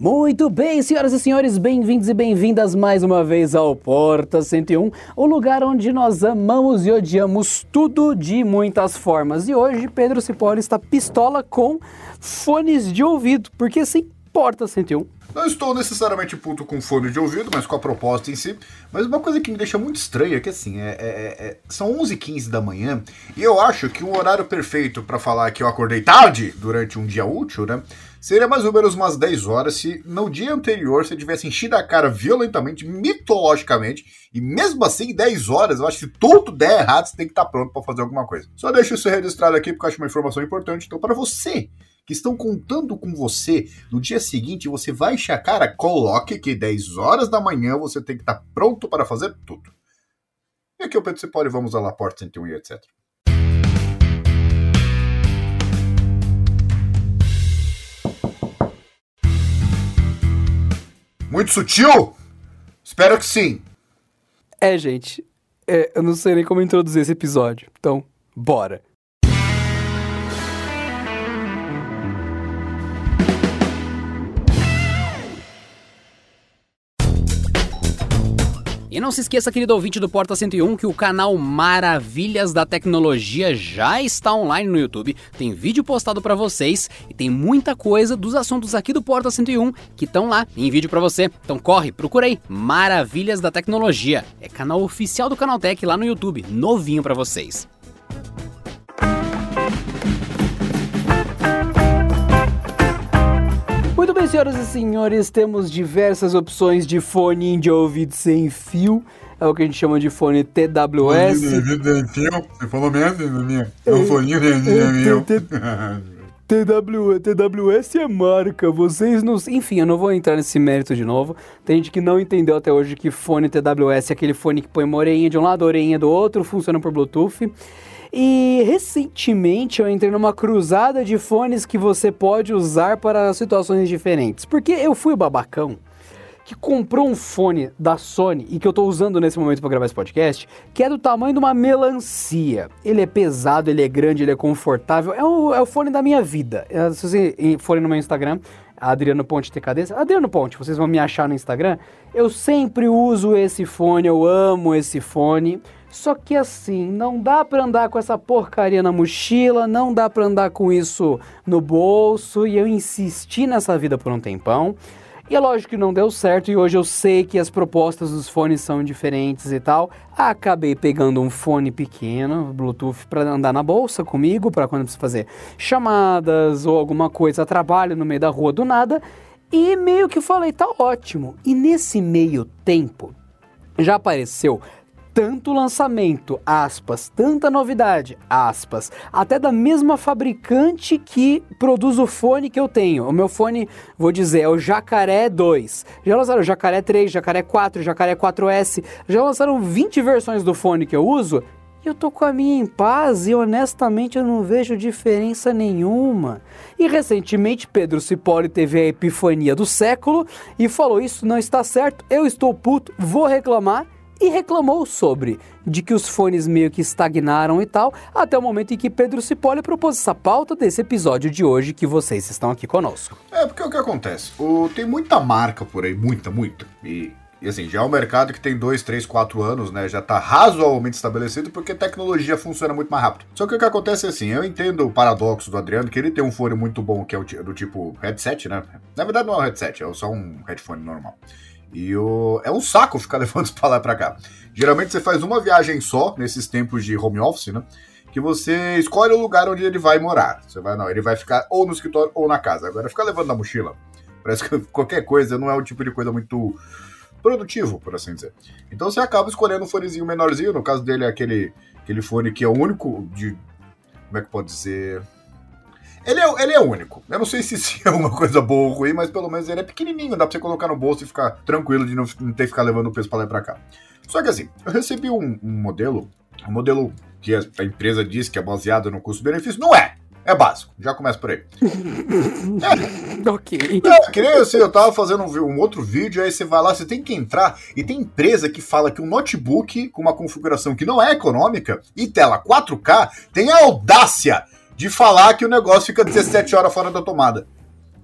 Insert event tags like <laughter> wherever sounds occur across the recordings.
Muito bem, senhoras e senhores, bem-vindos e bem-vindas mais uma vez ao Porta 101, o lugar onde nós amamos e odiamos tudo de muitas formas. E hoje Pedro Cipolli está pistola com fones de ouvido, porque sim, Porta 101. Não estou necessariamente puto com fone de ouvido, mas com a proposta em si. Mas uma coisa que me deixa muito estranha é que assim, é, é, é são 11h15 da manhã e eu acho que o horário perfeito para falar que eu acordei tarde durante um dia útil, né? Seria mais ou menos umas 10 horas se no dia anterior você tivesse enchido a cara violentamente, mitologicamente, e mesmo assim, 10 horas, eu acho que se tudo der errado, você tem que estar pronto para fazer alguma coisa. Só deixo isso registrado aqui porque eu acho uma informação importante. Então, para você que estão contando com você no dia seguinte, você vai encher a cara, coloque que 10 horas da manhã você tem que estar pronto para fazer tudo. E aqui é o Pedro Cipoli, vamos à Porta 101 e etc. Muito sutil? Espero que sim. É, gente, é, eu não sei nem como introduzir esse episódio, então, bora. E não se esqueça, querido ouvinte do Porta 101, que o canal Maravilhas da Tecnologia já está online no YouTube. Tem vídeo postado para vocês e tem muita coisa dos assuntos aqui do Porta 101 que estão lá em vídeo para você. Então corre, procura aí, Maravilhas da Tecnologia. É canal oficial do Canaltech lá no YouTube, novinho para vocês. Muito bem, senhoras e senhores, temos diversas opções de fone de ouvido sem fio. É o que a gente chama de fone TWS. Fone sem fio? Você falou mesmo, minha? É um fone. TW, TWS é marca, vocês não. Enfim, eu não vou entrar nesse mérito de novo. Tem gente que não entendeu até hoje que fone TWS é aquele fone que põe uma orelhinha de um lado, orelhinha do outro, funciona por Bluetooth. E recentemente eu entrei numa cruzada de fones que você pode usar para situações diferentes. Porque eu fui o babacão que comprou um fone da Sony e que eu estou usando nesse momento para gravar esse podcast, que é do tamanho de uma melancia. Ele é pesado, ele é grande, ele é confortável. É o, é o fone da minha vida. É, se você forem no meu Instagram, Adriano Ponte TKD. Adriano Ponte, vocês vão me achar no Instagram. Eu sempre uso esse fone, eu amo esse fone. Só que assim, não dá para andar com essa porcaria na mochila, não dá para andar com isso no bolso, e eu insisti nessa vida por um tempão. E é lógico que não deu certo, e hoje eu sei que as propostas dos fones são diferentes e tal. Acabei pegando um fone pequeno, Bluetooth, para andar na bolsa comigo, para quando eu preciso fazer chamadas ou alguma coisa, trabalho no meio da rua do nada. E meio que falei, tá ótimo. E nesse meio tempo, já apareceu tanto lançamento, aspas, tanta novidade, aspas, até da mesma fabricante que produz o fone que eu tenho. O meu fone, vou dizer, é o Jacaré 2. Já lançaram o Jacaré 3, Jacaré 4, Jacaré 4S, já lançaram 20 versões do fone que eu uso. E eu tô com a minha em paz e honestamente eu não vejo diferença nenhuma. E recentemente Pedro Cipolli teve a epifania do século e falou: Isso não está certo, eu estou puto, vou reclamar e reclamou sobre de que os fones meio que estagnaram e tal, até o momento em que Pedro Cipolli propôs essa pauta desse episódio de hoje que vocês estão aqui conosco. É, porque o que acontece? O, tem muita marca por aí, muita, muita. E, e assim, já é um mercado que tem dois, três, quatro anos, né? Já tá razoavelmente estabelecido porque tecnologia funciona muito mais rápido. Só que o que acontece é assim, eu entendo o paradoxo do Adriano, que ele tem um fone muito bom, que é do tipo headset, né? Na verdade não é um headset, é só um headphone normal. E o... é um saco ficar <laughs> levando isso pra lá e pra cá. Geralmente você faz uma viagem só, nesses tempos de home office, né? Que você escolhe o lugar onde ele vai morar. Você vai, não, ele vai ficar ou no escritório ou na casa. Agora, ficar levando na mochila, parece que <laughs> qualquer coisa não é o tipo de coisa muito produtivo, por assim dizer. Então você acaba escolhendo um fonezinho menorzinho. No caso dele é aquele, aquele fone que é o único de. Como é que pode dizer? Ele é, ele é único. Eu não sei se isso <laughs> é uma coisa boa ou ruim, mas pelo menos ele é pequenininho, dá pra você colocar no bolso e ficar tranquilo de não, não ter que ficar levando o peso pra lá e pra cá. Só que assim, eu recebi um, um modelo, um modelo que a empresa diz que é baseado no custo-benefício, não é. É básico, já começa por aí. <laughs> é. Ok. É, que nem eu sei, eu tava fazendo um, um, outro vídeo, aí você vai lá, você tem que entrar, e tem empresa que fala que um notebook com uma configuração que não é econômica e tela 4K tem a audácia de falar que o negócio fica 17 horas fora da tomada.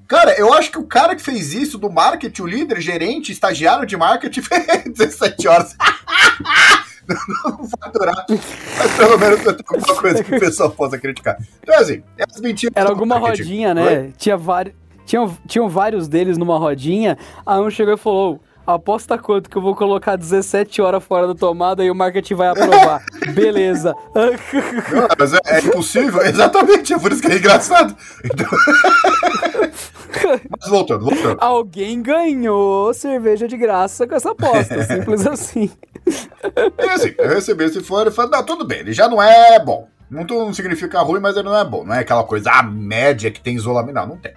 Cara, eu acho que o cara que fez isso do marketing, o líder, gerente, estagiário de marketing, <laughs> fez 17 horas. <laughs> não, não faturar, mas pelo menos tem alguma coisa que o pessoal possa criticar. Então, assim, as mentiras. Era alguma rodinha, né? Tinha vários. Tinham, tinham vários deles numa rodinha, aí um chegou e falou: aposta quanto que eu vou colocar 17 horas fora da tomada e o marketing vai aprovar. <laughs> Beleza. Não, mas é, é, impossível, <laughs> exatamente, é por isso que é engraçado. Então... <laughs> mas voltando, voltando. Alguém ganhou cerveja de graça com essa aposta, simples assim. E assim, eu recebi esse fora e falei, não, tudo bem, ele já não é bom. Não, não significa ruim, mas ele não é bom. Não é aquela coisa, a média que tem isolamento. Não, não tem.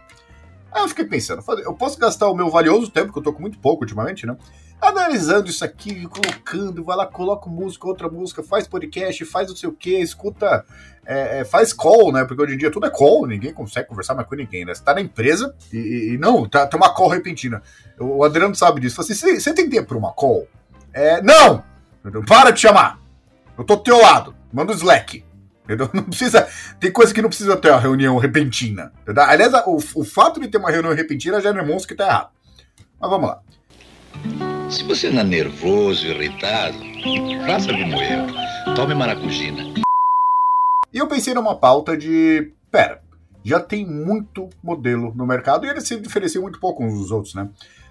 Aí eu fiquei pensando, eu posso gastar o meu valioso tempo, que eu tô com muito pouco ultimamente, né? Analisando isso aqui, colocando, vai lá, coloca música, outra música, faz podcast, faz não sei o que, escuta, é, é, faz call, né? Porque hoje em dia tudo é call, ninguém consegue conversar mais com ninguém, né? Você tá na empresa e, e não, tá, tem uma call repentina. O Adriano sabe disso. Assim, você, tem tempo pra uma call? É, não! Para de chamar! Eu tô do teu lado, manda o Slack. Entendeu? Não precisa. Tem coisa que não precisa ter uma reunião repentina. Entendeu? Aliás, o, o fato de ter uma reunião repentina já demonstra que tá errado. Mas vamos lá. Se você não é nervoso, irritado, faça como eu. Tome maracujina. E eu pensei numa pauta de. Pera, já tem muito modelo no mercado e eles se diferenciam muito pouco uns dos outros, né?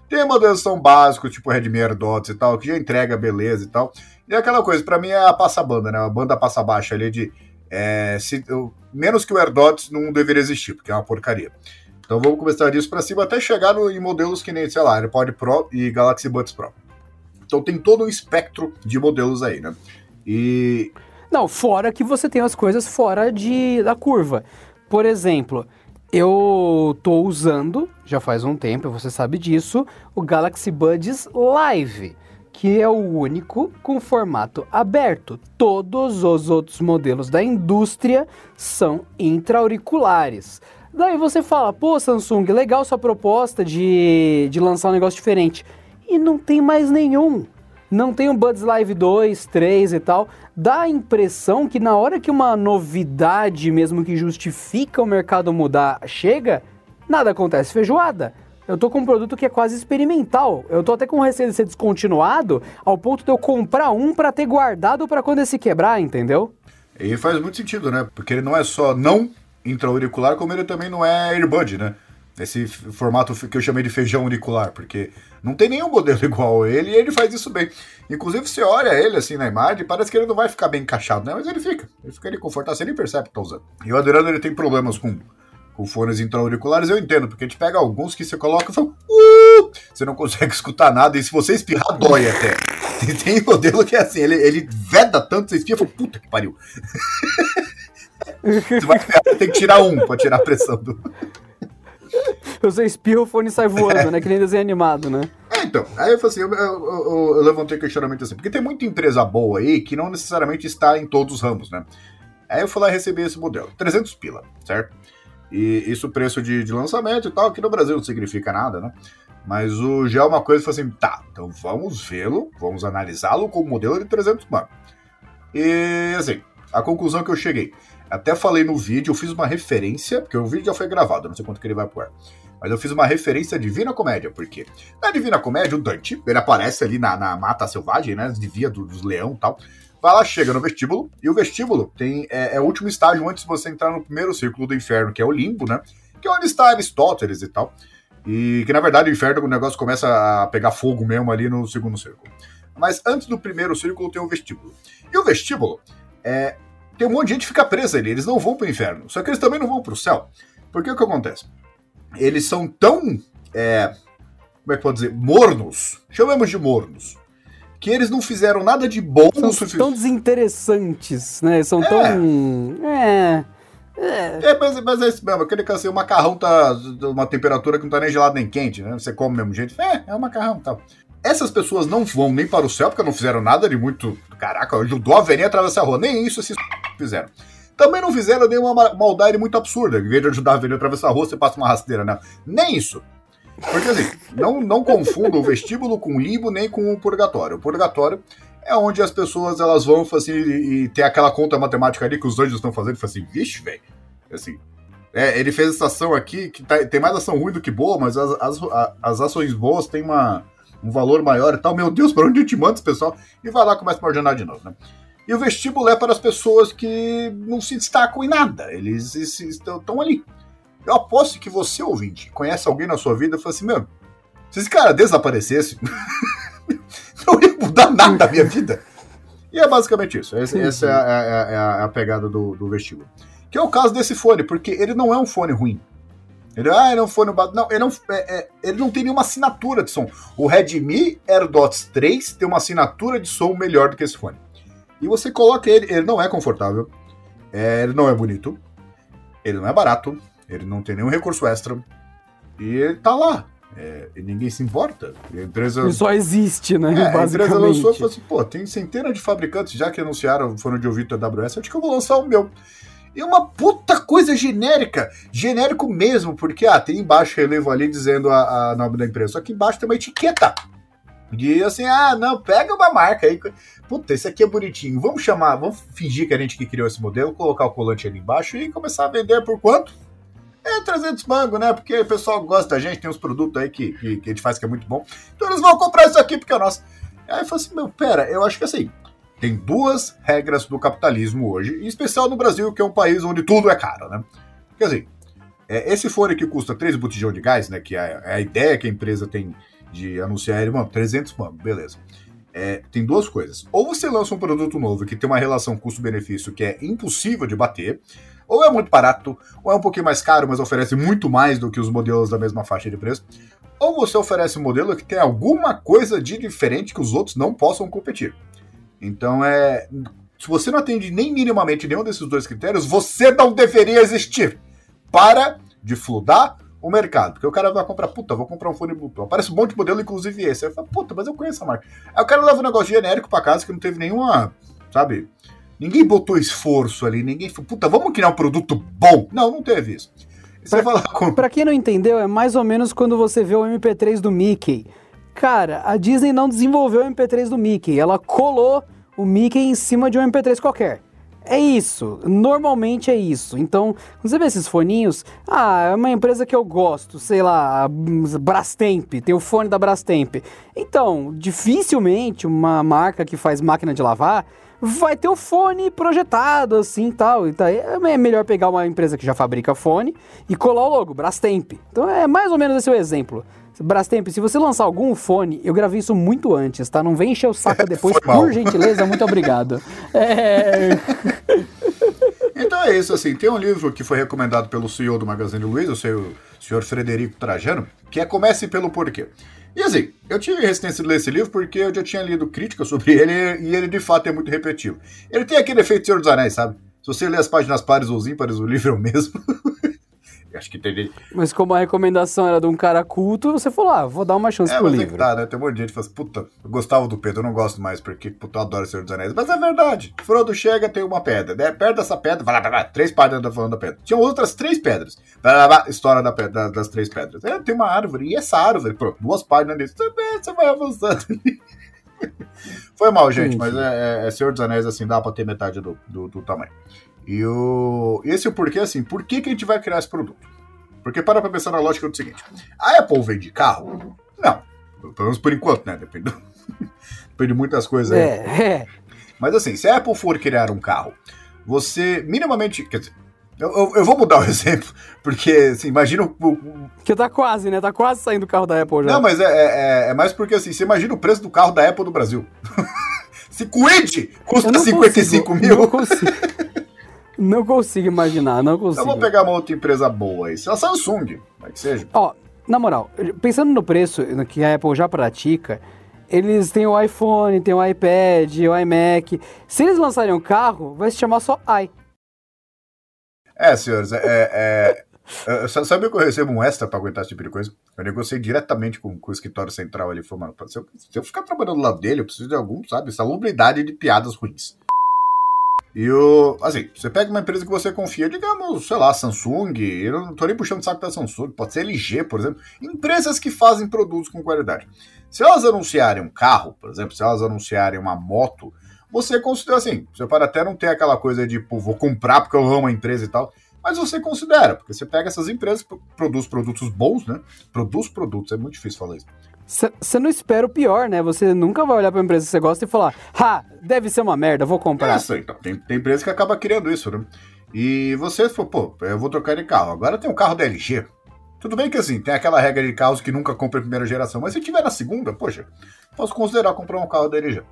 Tem modelos tão básicos, tipo Redmi AirDots e tal, que já entrega beleza e tal. E aquela coisa, para mim é a passa banda, né? A banda passa baixa ali de é, se, eu, menos que o AirDots não deveria existir, porque é uma porcaria. Então vamos começar disso para cima até chegar no, em modelos que nem, sei lá, AirPod Pro e Galaxy Buds Pro. Então tem todo um espectro de modelos aí, né? E. Não, fora que você tem as coisas fora de, da curva. Por exemplo, eu tô usando, já faz um tempo, você sabe disso, o Galaxy Buds Live que é o único com formato aberto. Todos os outros modelos da indústria são intra-auriculares. Daí você fala, pô, Samsung, legal sua proposta de, de lançar um negócio diferente. E não tem mais nenhum. Não tem o Buds Live 2, 3 e tal. Dá a impressão que na hora que uma novidade, mesmo que justifica o mercado mudar, chega, nada acontece feijoada. Eu tô com um produto que é quase experimental. Eu tô até com receio de ser descontinuado, ao ponto de eu comprar um para ter guardado para quando ele se quebrar, entendeu? E faz muito sentido, né? Porque ele não é só não intra-auricular, como ele também não é earbud, né? Esse formato que eu chamei de feijão auricular, porque não tem nenhum modelo <laughs> igual a ele e ele faz isso bem. Inclusive, você olha ele assim na imagem, parece que ele não vai ficar bem encaixado, né? Mas ele fica. Ele fica ali confortável, você nem percebe que tá usando. E o Adriano ele tem problemas com com fones intra-auriculares, eu entendo, porque a gente pega alguns que você coloca e fala, uh! você não consegue <laughs> escutar nada, e se você espirrar, dói até. <laughs> Tem, tem modelo que é assim, ele, ele veda tanto, você espirra e fala, puta que pariu. <laughs> você vai tem que tirar um pra tirar a pressão do. Você espirra, o fone sai voando, é. né? Que nem desenho animado, né? É, então. Aí eu falei assim, eu, eu, eu, eu levantei questionamento assim, porque tem muita empresa boa aí que não necessariamente está em todos os ramos, né? Aí eu fui lá receber esse modelo. 300 pila, certo? E isso preço de, de lançamento e tal, aqui no Brasil não significa nada, né? Mas o já é uma coisa que assim, tá, então vamos vê-lo, vamos analisá-lo como modelo de 300 mano. E assim, a conclusão que eu cheguei, até falei no vídeo, eu fiz uma referência, porque o vídeo já foi gravado, não sei quanto que ele vai ar. Mas eu fiz uma referência à Divina Comédia, porque na Divina Comédia o Dante, ele aparece ali na, na mata selvagem, né, devia do, dos leão e tal, Vai lá, chega no vestíbulo, e o vestíbulo tem, é, é, o último estágio antes de você entrar no primeiro círculo do inferno, que é o limbo, né? Que é onde está Aristóteles e tal. E que na verdade o inferno o negócio começa a pegar fogo mesmo ali no segundo círculo. Mas antes do primeiro círculo tem o vestíbulo. E o vestíbulo é, tem um monte de gente que fica presa ali, eles não vão para o inferno. Só que eles também não vão para o céu. Porque o que acontece? Eles são tão. É, como é que pode dizer? Mornos. Chamamos de mornos que eles não fizeram nada de bom. São tão desinteressantes, né? São é. tão. É. É. é, mas, mas é isso mesmo, aquele que assim, o macarrão tá uma temperatura que não tá nem gelado nem quente, né? Você come do mesmo jeito. É, é o macarrão tal. Essas pessoas não vão nem para o céu, porque não fizeram nada de muito. Caraca, ajudou a velhinha a atravessar a rua. Nem isso esses <laughs> fizeram. Também não fizeram nenhuma maldade muito absurda. Em vez de ajudar a velhinha a atravessar a rua, você passa uma rasteira, né? Nem isso. Porque assim, não, não confunda o vestíbulo com o limbo nem com o purgatório. O purgatório é onde as pessoas elas vão assim, e, tem aquela conta matemática ali que os anjos estão fazendo e assim, vixe, velho. Assim, É, ele fez essa ação aqui, que tá, tem mais ação ruim do que boa, mas as, as, as ações boas têm uma, um valor maior e tal. Meu Deus, para onde eu te mando esse pessoal? E vai lá começa a jornada de novo, né? E o vestíbulo é para as pessoas que não se destacam em nada. Eles estão ali. Eu aposto que você, ouvinte, conhece alguém na sua vida e fala assim, meu, se esse cara desaparecesse, <laughs> não ia mudar nada da minha vida. E é basicamente isso. Essa, essa é, a, é, é, a, é, a, pegada do, do vestíbulo. Que é o caso desse fone, porque ele não é um fone ruim. Ele, ah, ele é um fone. Não, ele não, é, é, ele não tem nenhuma assinatura de som. O Redmi AirDots 3 tem uma assinatura de som melhor do que esse fone. E você coloca ele, ele não é confortável, é, ele não é bonito, ele não é barato, ele não tem nenhum recurso extra, e ele tá lá. É, e ninguém se importa. a empresa. Ele só existe, né? É, a empresa lançou e falou assim: pô, tem centenas de fabricantes já que anunciaram foram de ouvido AWS, acho que eu vou lançar o meu. E uma puta coisa genérica. Genérico mesmo, porque ah, tem embaixo relevo ali dizendo a, a nome da empresa. Só que embaixo tem uma etiqueta. De assim, ah, não, pega uma marca aí. Puta, esse aqui é bonitinho. Vamos chamar, vamos fingir que a gente que criou esse modelo, colocar o colante ali embaixo e começar a vender por quanto? É 300 mangos, né? Porque o pessoal gosta da gente, tem uns produtos aí que, que, que, a gente faz que é muito bom. Então eles vão comprar isso aqui porque é nosso. Aí eu falei assim, meu, pera, eu acho que assim, tem duas regras do capitalismo hoje, em especial no Brasil, que é um país onde tudo é caro, né? Quer dizer, é, esse fone que custa 3 botijão de gás, né? Que é, é a ideia que a empresa tem de anunciar ele, mano, 300 mangos, beleza. É, tem duas coisas. Ou você lança um produto novo que tem uma relação custo-benefício que é impossível de bater, ou é muito barato, ou é um pouquinho mais caro, mas oferece muito mais do que os modelos da mesma faixa de preço, ou você oferece um modelo que tem alguma coisa de diferente que os outros não possam competir. Então é. Se você não atende nem minimamente nenhum desses dois critérios, você não deveria existir. Para de fludar o mercado. Porque o cara vai comprar, puta, vou comprar um fone Bluetooth. Aparece um monte de modelo, inclusive esse. Aí eu falo, puta, mas eu conheço a marca. Aí o cara leva um negócio genérico pra casa que não teve nenhuma, sabe? Ninguém botou esforço ali, ninguém falou, puta, vamos criar um produto bom. Não, não teve isso. Pra, com... pra quem não entendeu, é mais ou menos quando você vê o MP3 do Mickey. Cara, a Disney não desenvolveu o MP3 do Mickey, ela colou o Mickey em cima de um MP3 qualquer. É isso, normalmente é isso. Então, quando você vê esses foninhos, ah, é uma empresa que eu gosto, sei lá, Brastemp, tem o fone da Brastemp. Então, dificilmente uma marca que faz máquina de lavar vai ter o fone projetado assim tal. Então, é melhor pegar uma empresa que já fabrica fone e colar o logo, Brastemp. Então, é mais ou menos esse o exemplo. Brastemp, se você lançar algum fone, eu gravei isso muito antes, tá? Não vem encher o saco depois, por gentileza, muito obrigado. É... <laughs> Então é isso, assim, tem um livro que foi recomendado pelo CEO do Magazine Luiza, o senhor Frederico Trajano, que é Comece pelo Porquê. E assim, eu tive resistência de ler esse livro porque eu já tinha lido críticas sobre ele e ele de fato é muito repetitivo. Ele tem aquele efeito Senhor dos Anéis, sabe? Se você ler as páginas pares ou ímpares, o livro é o mesmo. <laughs> Acho que tem. Mas como a recomendação era de um cara culto, você falou, ah, vou dar uma chance é, pro livro. É tá, né? Tem um monte de gente que fala assim, puta, eu gostava do Pedro, eu não gosto mais, porque puta, eu adoro Senhor dos Anéis. Mas é verdade. Frodo chega, tem uma pedra. Né? Perto dessa pedra, vai lá, vai lá, três páginas falando da pedra. Tinham outras três pedras. Vai lá, vai lá, história da pedra, das três pedras. É, tem uma árvore, e essa árvore, duas páginas disso. Você vai avançando. <laughs> Foi mal, gente, mas é, é, é, Senhor dos Anéis, assim, dá pra ter metade do, do, do tamanho. E o. Esse é o porquê, assim, por que, que a gente vai criar esse produto? Porque para pra pensar na lógica do seguinte: a Apple vende carro? Não. Pelo menos por enquanto, né? Depende, <laughs> Depende de muitas coisas aí. É, é. Mas assim, se a Apple for criar um carro, você minimamente. Quer dizer, eu, eu, eu, vou mudar o <laughs> exemplo, porque, assim, imagina o, Que tá quase, né? Tá quase saindo o carro da Apple já. Não, mas é, é, é mais porque, assim, você imagina o preço do carro da Apple no Brasil. <laughs> se Quid custa 55 consigo, mil. Não consigo. Não consigo imaginar, não consigo. Eu vou pegar uma outra empresa boa aí. A Samsung, vai que seja. Ó, na moral, pensando no preço que a Apple já pratica, eles têm o iPhone, tem o iPad, o iMac. Se eles lançarem um carro, vai se chamar só i. É, senhores, é, é, é, sabe que eu recebo um extra pra aguentar esse tipo de coisa? Eu negociei diretamente com, com o escritório central ali. Falei, mano, se eu, se eu ficar trabalhando do lado dele, eu preciso de algum, sabe, salubridade de piadas ruins. E o. Assim, você pega uma empresa que você confia, digamos, sei lá, Samsung, eu não tô nem puxando saco da Samsung, pode ser LG, por exemplo. Empresas que fazem produtos com qualidade. Se elas anunciarem um carro, por exemplo, se elas anunciarem uma moto, você considera assim, você pode até não ter aquela coisa de, pô, vou comprar porque eu amo a empresa e tal. Mas você considera, porque você pega essas empresas, produz produtos bons, né? Produz produtos, é muito difícil falar isso. Você não espera o pior, né? Você nunca vai olhar pra empresa que você gosta e falar, ha, deve ser uma merda, vou comprar. Isso, então. Tem, tem empresa que acaba criando isso, né? E você falou, pô, eu vou trocar de carro. Agora tem um carro da LG. Tudo bem que assim, tem aquela regra de carros que nunca compra em primeira geração, mas se tiver na segunda, poxa, posso considerar comprar um carro da LG.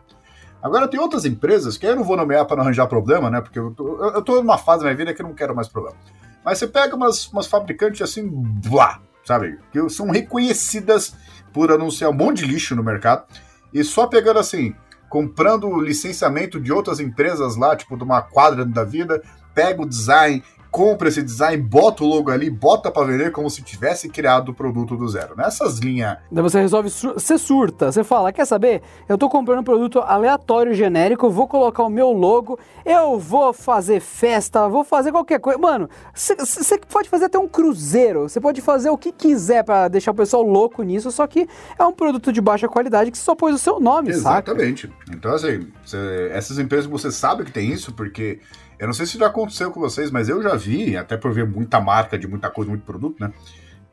Agora tem outras empresas que eu não vou nomear para não arranjar problema, né? Porque eu tô, eu tô numa fase da minha vida que eu não quero mais problema. Mas você pega umas, umas fabricantes assim, blá, sabe? Que são reconhecidas por anunciar um monte de lixo no mercado. E só pegando assim, comprando licenciamento de outras empresas lá, tipo de uma quadra da vida, pega o design, compra esse design, bota o logo ali, bota para vender como se tivesse criado o produto do zero. Nessas linhas. Daí você resolve, você surta, você fala, quer saber? Eu tô comprando um produto aleatório, genérico, vou colocar o meu logo, eu vou fazer festa, vou fazer qualquer coisa. Mano, você pode fazer até um cruzeiro, você pode fazer o que quiser para deixar o pessoal louco nisso, só que é um produto de baixa qualidade que só pôs o seu nome, Exatamente. Saca? Então, assim, cê, essas empresas você sabe que tem isso, porque eu não sei se já aconteceu com vocês, mas eu já vi, até por ver muita marca de muita coisa, muito produto, né?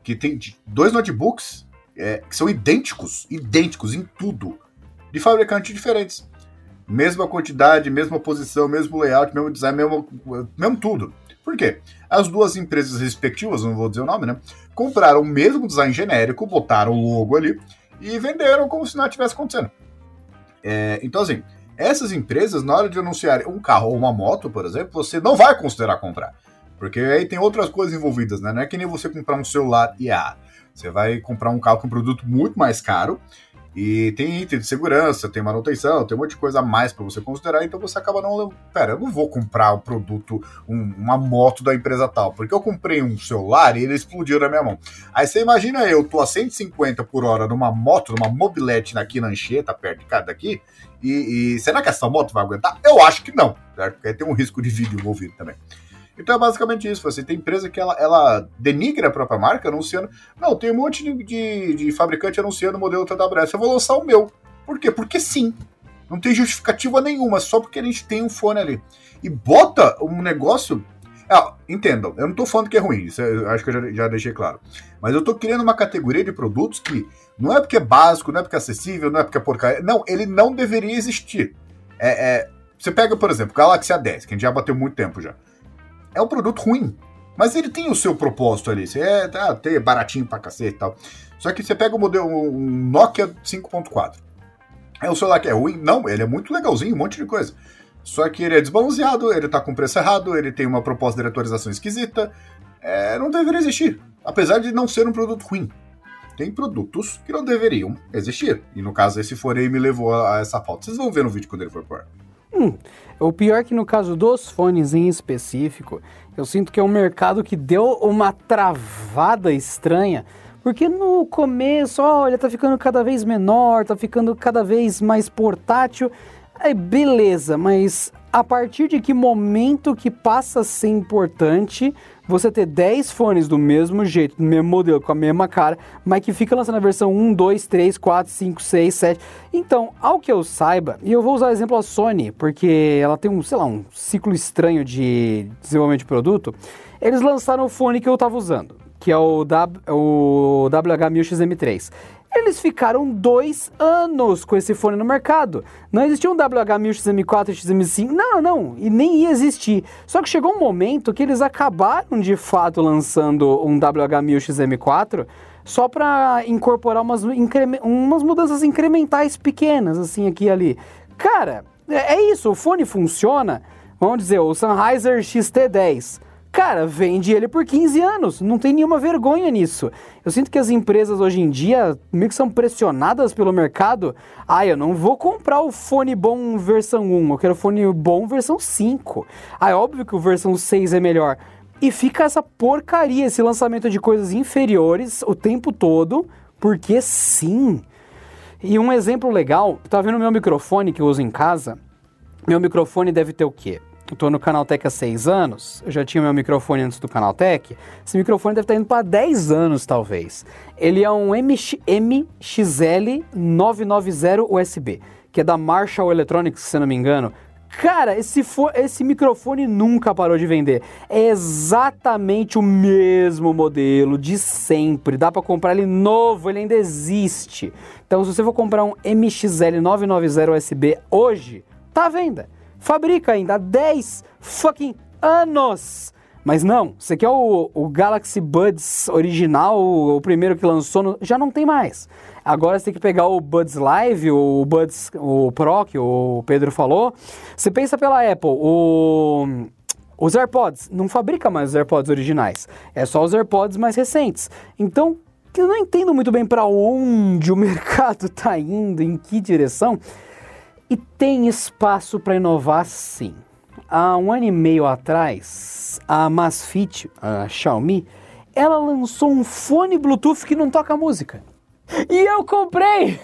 Que tem dois notebooks é, que são idênticos, idênticos em tudo, de fabricantes diferentes. Mesma quantidade, mesma posição, mesmo layout, mesmo design, mesmo, mesmo tudo. Por quê? As duas empresas respectivas, não vou dizer o nome, né? Compraram o mesmo design genérico, botaram o logo ali e venderam como se nada tivesse acontecendo. É, então, assim, essas empresas, na hora de anunciar um carro ou uma moto, por exemplo, você não vai considerar comprar. Porque aí tem outras coisas envolvidas, né? Não é que nem você comprar um celular e ah, você vai comprar um carro com um produto muito mais caro e tem item de segurança, tem manutenção, tem um monte de coisa a mais para você considerar, então você acaba não. Pera, eu não vou comprar um produto, um, uma moto da empresa tal, porque eu comprei um celular e ele explodiu na minha mão. Aí você imagina eu, tô a 150 por hora numa moto, numa mobilete aqui na Anchieta, perto de cada daqui, e, e, será que essa moto vai aguentar? Eu acho que não, certo? Porque tem um risco de vídeo envolvido também. Então é basicamente isso. Você tem empresa que ela, ela denigra a própria marca anunciando. Não, tem um monte de, de, de fabricante anunciando o modelo TWS. Eu vou lançar o meu. Por quê? Porque sim. Não tem justificativa nenhuma, só porque a gente tem um fone ali. E bota um negócio. Ah, entendam, eu não tô falando que é ruim, isso eu acho que eu já, já deixei claro. Mas eu tô criando uma categoria de produtos que não é porque é básico, não é porque é acessível, não é porque é porcaria. Não, ele não deveria existir. É, é, você pega, por exemplo, Galaxy A10, que a gente já bateu muito tempo já. É um produto ruim, mas ele tem o seu propósito ali. Você é, tá, tem baratinho pra cacete e tal. Só que você pega o modelo um Nokia 5.4. É um celular que é ruim? Não, ele é muito legalzinho, um monte de coisa. Só que ele é desbalanceado, ele tá com preço errado, ele tem uma proposta de atualização esquisita. É, não deveria existir. Apesar de não ser um produto ruim tem produtos que não deveriam existir. E no caso, esse forei me levou a, essa falta. Vocês vão ver no vídeo quando ele for por. Hum, o pior é que no caso dos fones em específico, eu sinto que é um mercado que deu uma travada estranha. Porque no começo, olha, tá ficando cada vez menor, tá ficando cada vez mais portátil. Aí beleza, mas a partir de que momento que passa a ser importante você ter 10 fones do mesmo jeito, do mesmo modelo, com a mesma cara, mas que fica lançando a versão 1, 2, 3, 4, 5, 6, 7. Então, ao que eu saiba, e eu vou usar o exemplo a Sony, porque ela tem um, sei lá, um ciclo estranho de desenvolvimento de produto, eles lançaram o fone que eu estava usando, que é o, w, o WH-1000XM3. Eles ficaram dois anos com esse fone no mercado. Não existia um WH-1000 XM4 e XM5. Não, não, e nem ia existir. Só que chegou um momento que eles acabaram de fato lançando um WH-1000 XM4 só para incorporar umas, umas mudanças incrementais pequenas, assim, aqui e ali. Cara, é, é isso, o fone funciona. Vamos dizer, o Sennheiser XT10 Cara, vende ele por 15 anos, não tem nenhuma vergonha nisso. Eu sinto que as empresas hoje em dia meio que são pressionadas pelo mercado. Ah, eu não vou comprar o fone bom versão 1, eu quero fone bom versão 5. Ah, é óbvio que o versão 6 é melhor. E fica essa porcaria, esse lançamento de coisas inferiores o tempo todo, porque sim. E um exemplo legal, tá vendo meu microfone que eu uso em casa? Meu microfone deve ter o quê? Tô no Canaltech há 6 anos, eu já tinha meu microfone antes do Canaltech. Esse microfone deve estar indo para 10 anos, talvez. Ele é um MX, MXL 990 USB, que é da Marshall Electronics, se não me engano. Cara, esse, esse microfone nunca parou de vender. É exatamente o mesmo modelo de sempre. Dá para comprar ele novo, ele ainda existe. Então, se você for comprar um MXL 990 USB hoje, tá à venda. Fabrica ainda há 10 fucking anos. Mas não, você quer o, o Galaxy Buds original, o, o primeiro que lançou, no, já não tem mais. Agora você tem que pegar o Buds Live, o Buds o Pro, que o Pedro falou. Você pensa pela Apple, o, os AirPods, não fabrica mais os AirPods originais. É só os AirPods mais recentes. Então, eu não entendo muito bem para onde o <laughs> mercado está indo, em que direção. E tem espaço para inovar sim. Há um ano e meio atrás, a Masfit, a Xiaomi, ela lançou um fone Bluetooth que não toca música. E eu comprei!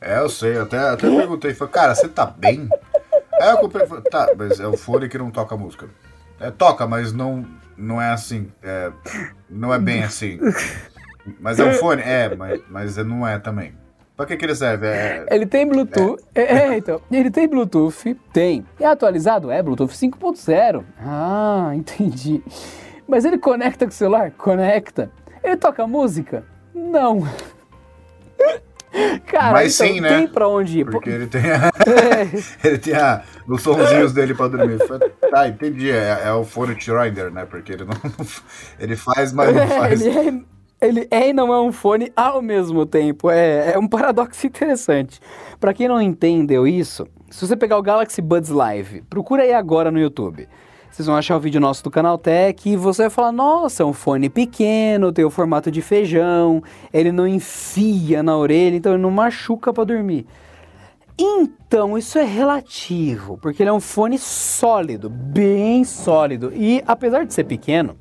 É, eu sei, até, até perguntei, falei, cara, você tá bem? Aí eu comprei, falei, tá, mas é o fone que não toca música. É, toca, mas não, não é assim, é, não é bem assim. Mas é um fone? É, mas, mas não é também. Pra que, que ele serve? É... Ele tem Bluetooth. É. É, é, então. Ele tem Bluetooth? Tem. É atualizado? É, Bluetooth 5.0. Ah, <laughs> entendi. Mas ele conecta com o celular? Conecta. Ele toca música? Não. <laughs> Cara, Mas então, sim, né? tem pra onde ir. Porque ele tem, a... <laughs> é. ele tem a... os sonzinhos dele pra dormir. Tá, entendi. É, é o fone Rider, né? Porque ele não. Ele faz, mas não é, faz. É, ele é e não é um fone ao mesmo tempo. É, é um paradoxo interessante. Para quem não entendeu isso, se você pegar o Galaxy Buds Live, procura aí agora no YouTube. Vocês vão achar o vídeo nosso do Canal Tech e você vai falar: nossa, é um fone pequeno, tem o formato de feijão, ele não enfia na orelha, então ele não machuca para dormir. Então, isso é relativo, porque ele é um fone sólido, bem sólido. E apesar de ser pequeno,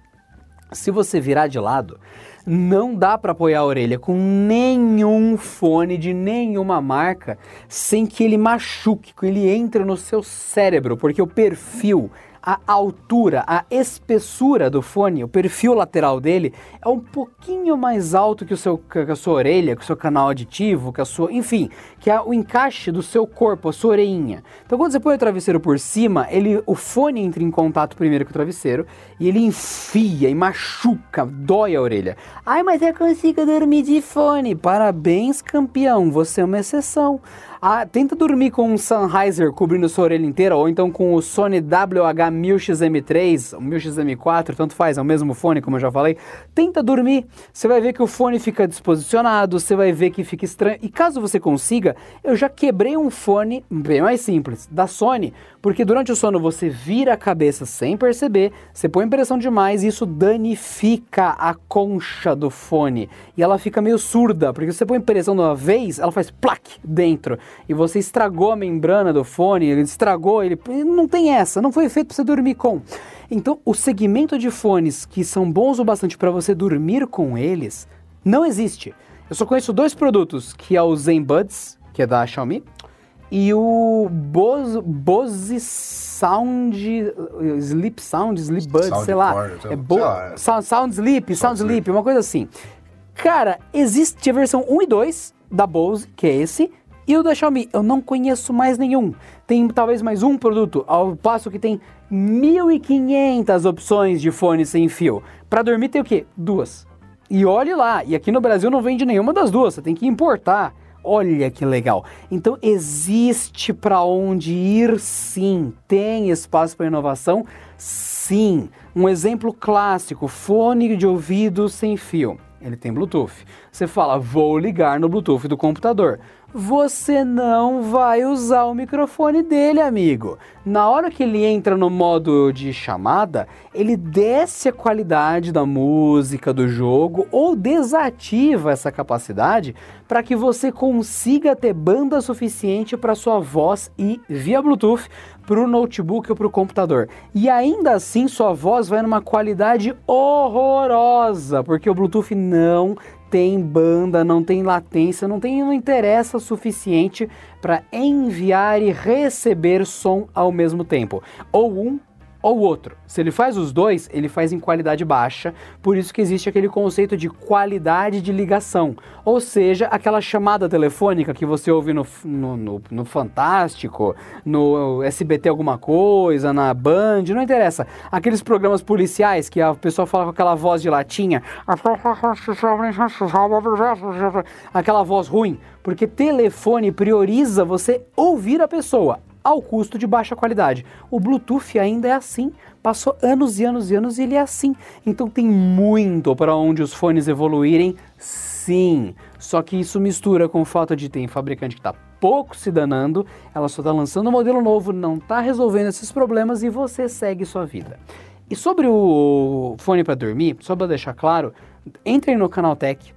se você virar de lado, não dá para apoiar a orelha com nenhum fone de nenhuma marca sem que ele machuque, que ele entre no seu cérebro, porque o perfil a altura, a espessura do fone, o perfil lateral dele é um pouquinho mais alto que, o seu, que a sua orelha, que o seu canal aditivo, que a sua, enfim, que é o encaixe do seu corpo, a sua orelhinha. Então quando você põe o travesseiro por cima, ele, o fone entra em contato primeiro com o travesseiro e ele enfia e machuca, dói a orelha. Ai, mas eu consigo dormir de fone. Parabéns, campeão, você é uma exceção. Ah, tenta dormir com um Sennheiser cobrindo sua orelha inteira, ou então com o Sony WH-1000XM3, 1000XM4, tanto faz, é o mesmo fone, como eu já falei. Tenta dormir, você vai ver que o fone fica disposicionado, você vai ver que fica estranho. E caso você consiga, eu já quebrei um fone bem mais simples, da Sony, porque durante o sono você vira a cabeça sem perceber, você põe pressão demais e isso danifica a concha do fone. E ela fica meio surda, porque você põe pressão de uma vez, ela faz plaque dentro e você estragou a membrana do fone, ele estragou, ele não tem essa, não foi feito para você dormir com. Então, o segmento de fones que são bons o bastante para você dormir com eles não existe. Eu só conheço dois produtos, que é o Zen Buds, que é da Xiaomi, e o Bose, Bose Sound Sleep Sound Sleep Buds, Sound sei lá, é Bo é. Sound, Sound Sleep, Sound, Sound Sleep, uma coisa assim. Cara, existe a versão 1 e 2 da Bose, que é esse, e o da Xiaomi, eu não conheço mais nenhum. Tem talvez mais um produto, ao passo que tem 1.500 opções de fone sem fio. Para dormir tem o quê? Duas. E olhe lá, e aqui no Brasil não vende nenhuma das duas, você tem que importar. Olha que legal. Então existe para onde ir sim. Tem espaço para inovação? Sim. Um exemplo clássico, fone de ouvido sem fio. Ele tem Bluetooth. Você fala, vou ligar no Bluetooth do computador você não vai usar o microfone dele, amigo. Na hora que ele entra no modo de chamada, ele desce a qualidade da música do jogo ou desativa essa capacidade para que você consiga ter banda suficiente para sua voz ir via Bluetooth para o notebook ou para o computador. E ainda assim, sua voz vai numa qualidade horrorosa, porque o Bluetooth não tem banda, não tem latência, não tem não interessa o suficiente para enviar e receber som ao mesmo tempo. Ou um ou outro. Se ele faz os dois, ele faz em qualidade baixa, por isso que existe aquele conceito de qualidade de ligação. Ou seja, aquela chamada telefônica que você ouve no, no, no, no Fantástico, no SBT alguma coisa, na Band, não interessa. Aqueles programas policiais que a pessoa fala com aquela voz de latinha, aquela voz ruim, porque telefone prioriza você ouvir a pessoa ao custo de baixa qualidade. O Bluetooth ainda é assim, passou anos e anos e anos e ele é assim. Então tem muito para onde os fones evoluírem, sim. Só que isso mistura com o fato de ter fabricante que está pouco se danando, ela só está lançando um modelo novo, não está resolvendo esses problemas e você segue sua vida. E sobre o fone para dormir, só para deixar claro, entrem no canal Tech,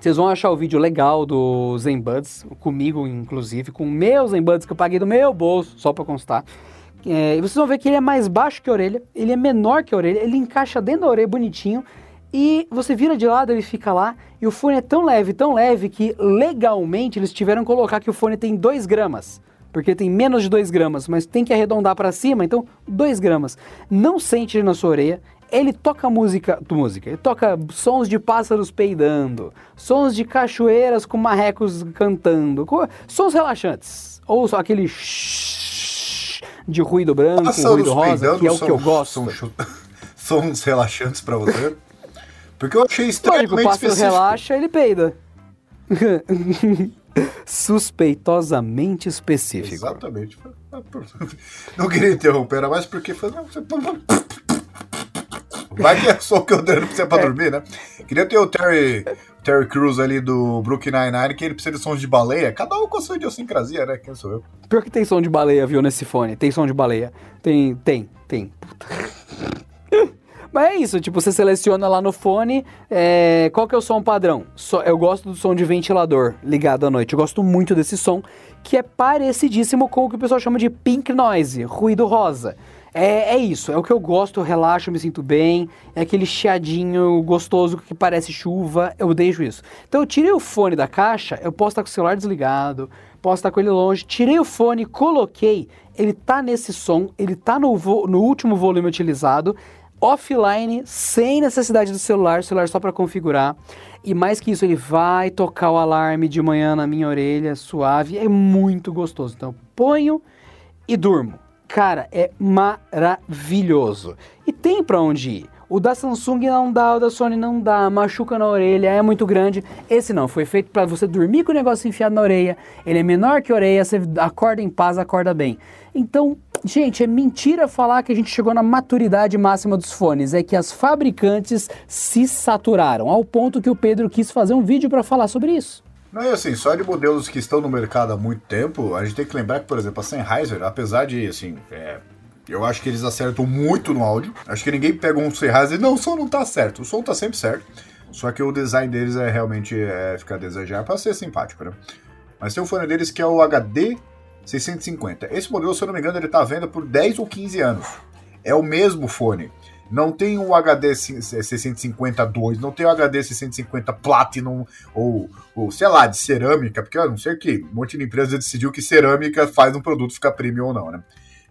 vocês vão achar o vídeo legal do Zen Buds, comigo inclusive, com meus Zen Buds que eu paguei do meu bolso, só para constar. É, e vocês vão ver que ele é mais baixo que a orelha, ele é menor que a orelha, ele encaixa dentro da orelha bonitinho. E você vira de lado, ele fica lá. E o fone é tão leve, tão leve, que legalmente eles tiveram que colocar que o fone tem 2 gramas. Porque tem menos de 2 gramas, mas tem que arredondar para cima, então 2 gramas. Não sente na sua orelha, ele toca música, música, ele toca sons de pássaros peidando, sons de cachoeiras com marrecos cantando, sons relaxantes, ou só aquele de ruído branco, pássaros ruído rosa, que é o que eu gosto. São, <laughs> sons relaxantes para você? Porque eu achei Lógico, o pássaro específico. relaxa, ele peida. <laughs> Suspeitosamente específico. Exatamente. Não queria interromper, era mais porque foi. Vai que é só o que eu dando pra você pra é. dormir, né? Queria ter o Terry, Terry Crews ali do Brooklyn Nine-Nine, que ele precisa de sons de baleia. Cada um com a sua idiosincrasia, né? Quem sou eu? Pior que tem som de baleia, viu, nesse fone. Tem som de baleia. Tem, tem, tem. Puta. <laughs> Mas é isso, tipo, você seleciona lá no fone é, qual que é o som padrão. So, eu gosto do som de ventilador ligado à noite. Eu gosto muito desse som, que é parecidíssimo com o que o pessoal chama de pink noise, ruído rosa. É, é isso, é o que eu gosto, eu relaxo, me sinto bem, é aquele chiadinho gostoso que parece chuva, eu deixo isso. Então eu tirei o fone da caixa, eu posso estar com o celular desligado, posso estar com ele longe, tirei o fone, coloquei, ele tá nesse som, ele tá no, no último volume utilizado, offline, sem necessidade do celular, celular só para configurar. E mais que isso, ele vai tocar o alarme de manhã na minha orelha, suave, é muito gostoso. Então, ponho e durmo. Cara, é maravilhoso. E tem para onde ir. O da Samsung não dá, o da Sony não dá, machuca na orelha, é muito grande. Esse não, foi feito para você dormir com o negócio enfiado na orelha. Ele é menor que a orelha, você acorda em paz, acorda bem. Então, gente, é mentira falar que a gente chegou na maturidade máxima dos fones. É que as fabricantes se saturaram, ao ponto que o Pedro quis fazer um vídeo para falar sobre isso. Não, e assim, só de modelos que estão no mercado há muito tempo, a gente tem que lembrar que, por exemplo, a Sennheiser, apesar de, assim, é, eu acho que eles acertam muito no áudio. Acho que ninguém pega um Sennheiser e não, o som não tá certo. O som tá sempre certo. Só que o design deles é realmente é, ficar a desejar para ser simpático, né? Mas tem um fone deles que é o HD 650. Esse modelo, se eu não me engano, ele tá à venda por 10 ou 15 anos. É o mesmo fone. Não tem o HD 650-2, não tem o HD 650 Platinum ou, ou, sei lá, de cerâmica, porque eu não sei que, um monte de empresa decidiu que cerâmica faz um produto ficar premium ou não, né?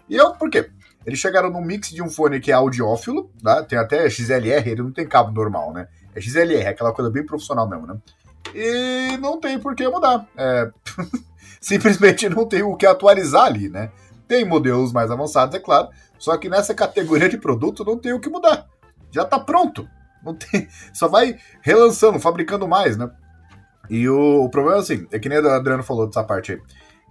E eu, por quê? Eles chegaram num mix de um fone que é audiófilo, tá? tem até XLR, ele não tem cabo normal, né? É XLR, aquela coisa bem profissional mesmo, né? E não tem por que mudar. É... <laughs> Simplesmente não tem o que atualizar ali, né? Tem modelos mais avançados, é claro, só que nessa categoria de produto não tem o que mudar. Já está pronto. Não tem, <laughs> só vai relançando, fabricando mais, né? E o, o problema, assim, é que nem o Adriano falou dessa parte aí.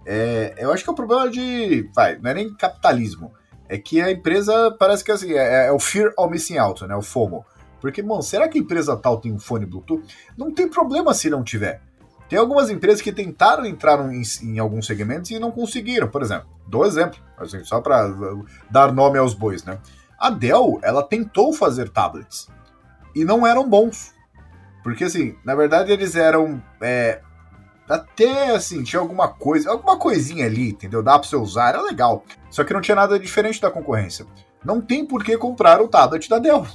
É, eu acho que é o problema de. Vai, não é nem capitalismo. É que a empresa parece que assim, é, é o fear of missing out, né? O FOMO. Porque, mano, será que a empresa tal tem um fone Bluetooth? Não tem problema se não tiver. Tem algumas empresas que tentaram entrar em, em alguns segmentos e não conseguiram. Por exemplo, dou exemplo, assim, só para dar nome aos bois, né? A Dell, ela tentou fazer tablets e não eram bons. Porque, assim, na verdade eles eram. É, até assim, tinha alguma coisa, alguma coisinha ali, entendeu? Dá pra você usar, era legal. Só que não tinha nada diferente da concorrência. Não tem por que comprar o tablet da Dell.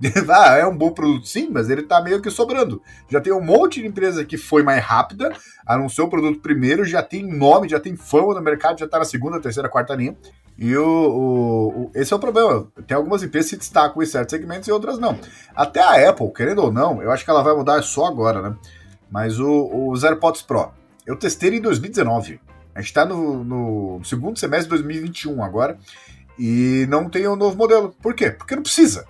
<laughs> ah, é um bom produto sim, mas ele tá meio que sobrando. Já tem um monte de empresa que foi mais rápida, anunciou o produto primeiro, já tem nome, já tem fama no mercado, já tá na segunda, terceira, quarta linha. E o, o, o, esse é o problema. Tem algumas empresas que se destacam em certos segmentos e outras não. Até a Apple, querendo ou não, eu acho que ela vai mudar só agora, né? Mas o, os AirPods Pro, eu testei em 2019. A gente está no, no, segundo semestre de 2021 agora e não tem o um novo modelo. Por quê? Porque não precisa.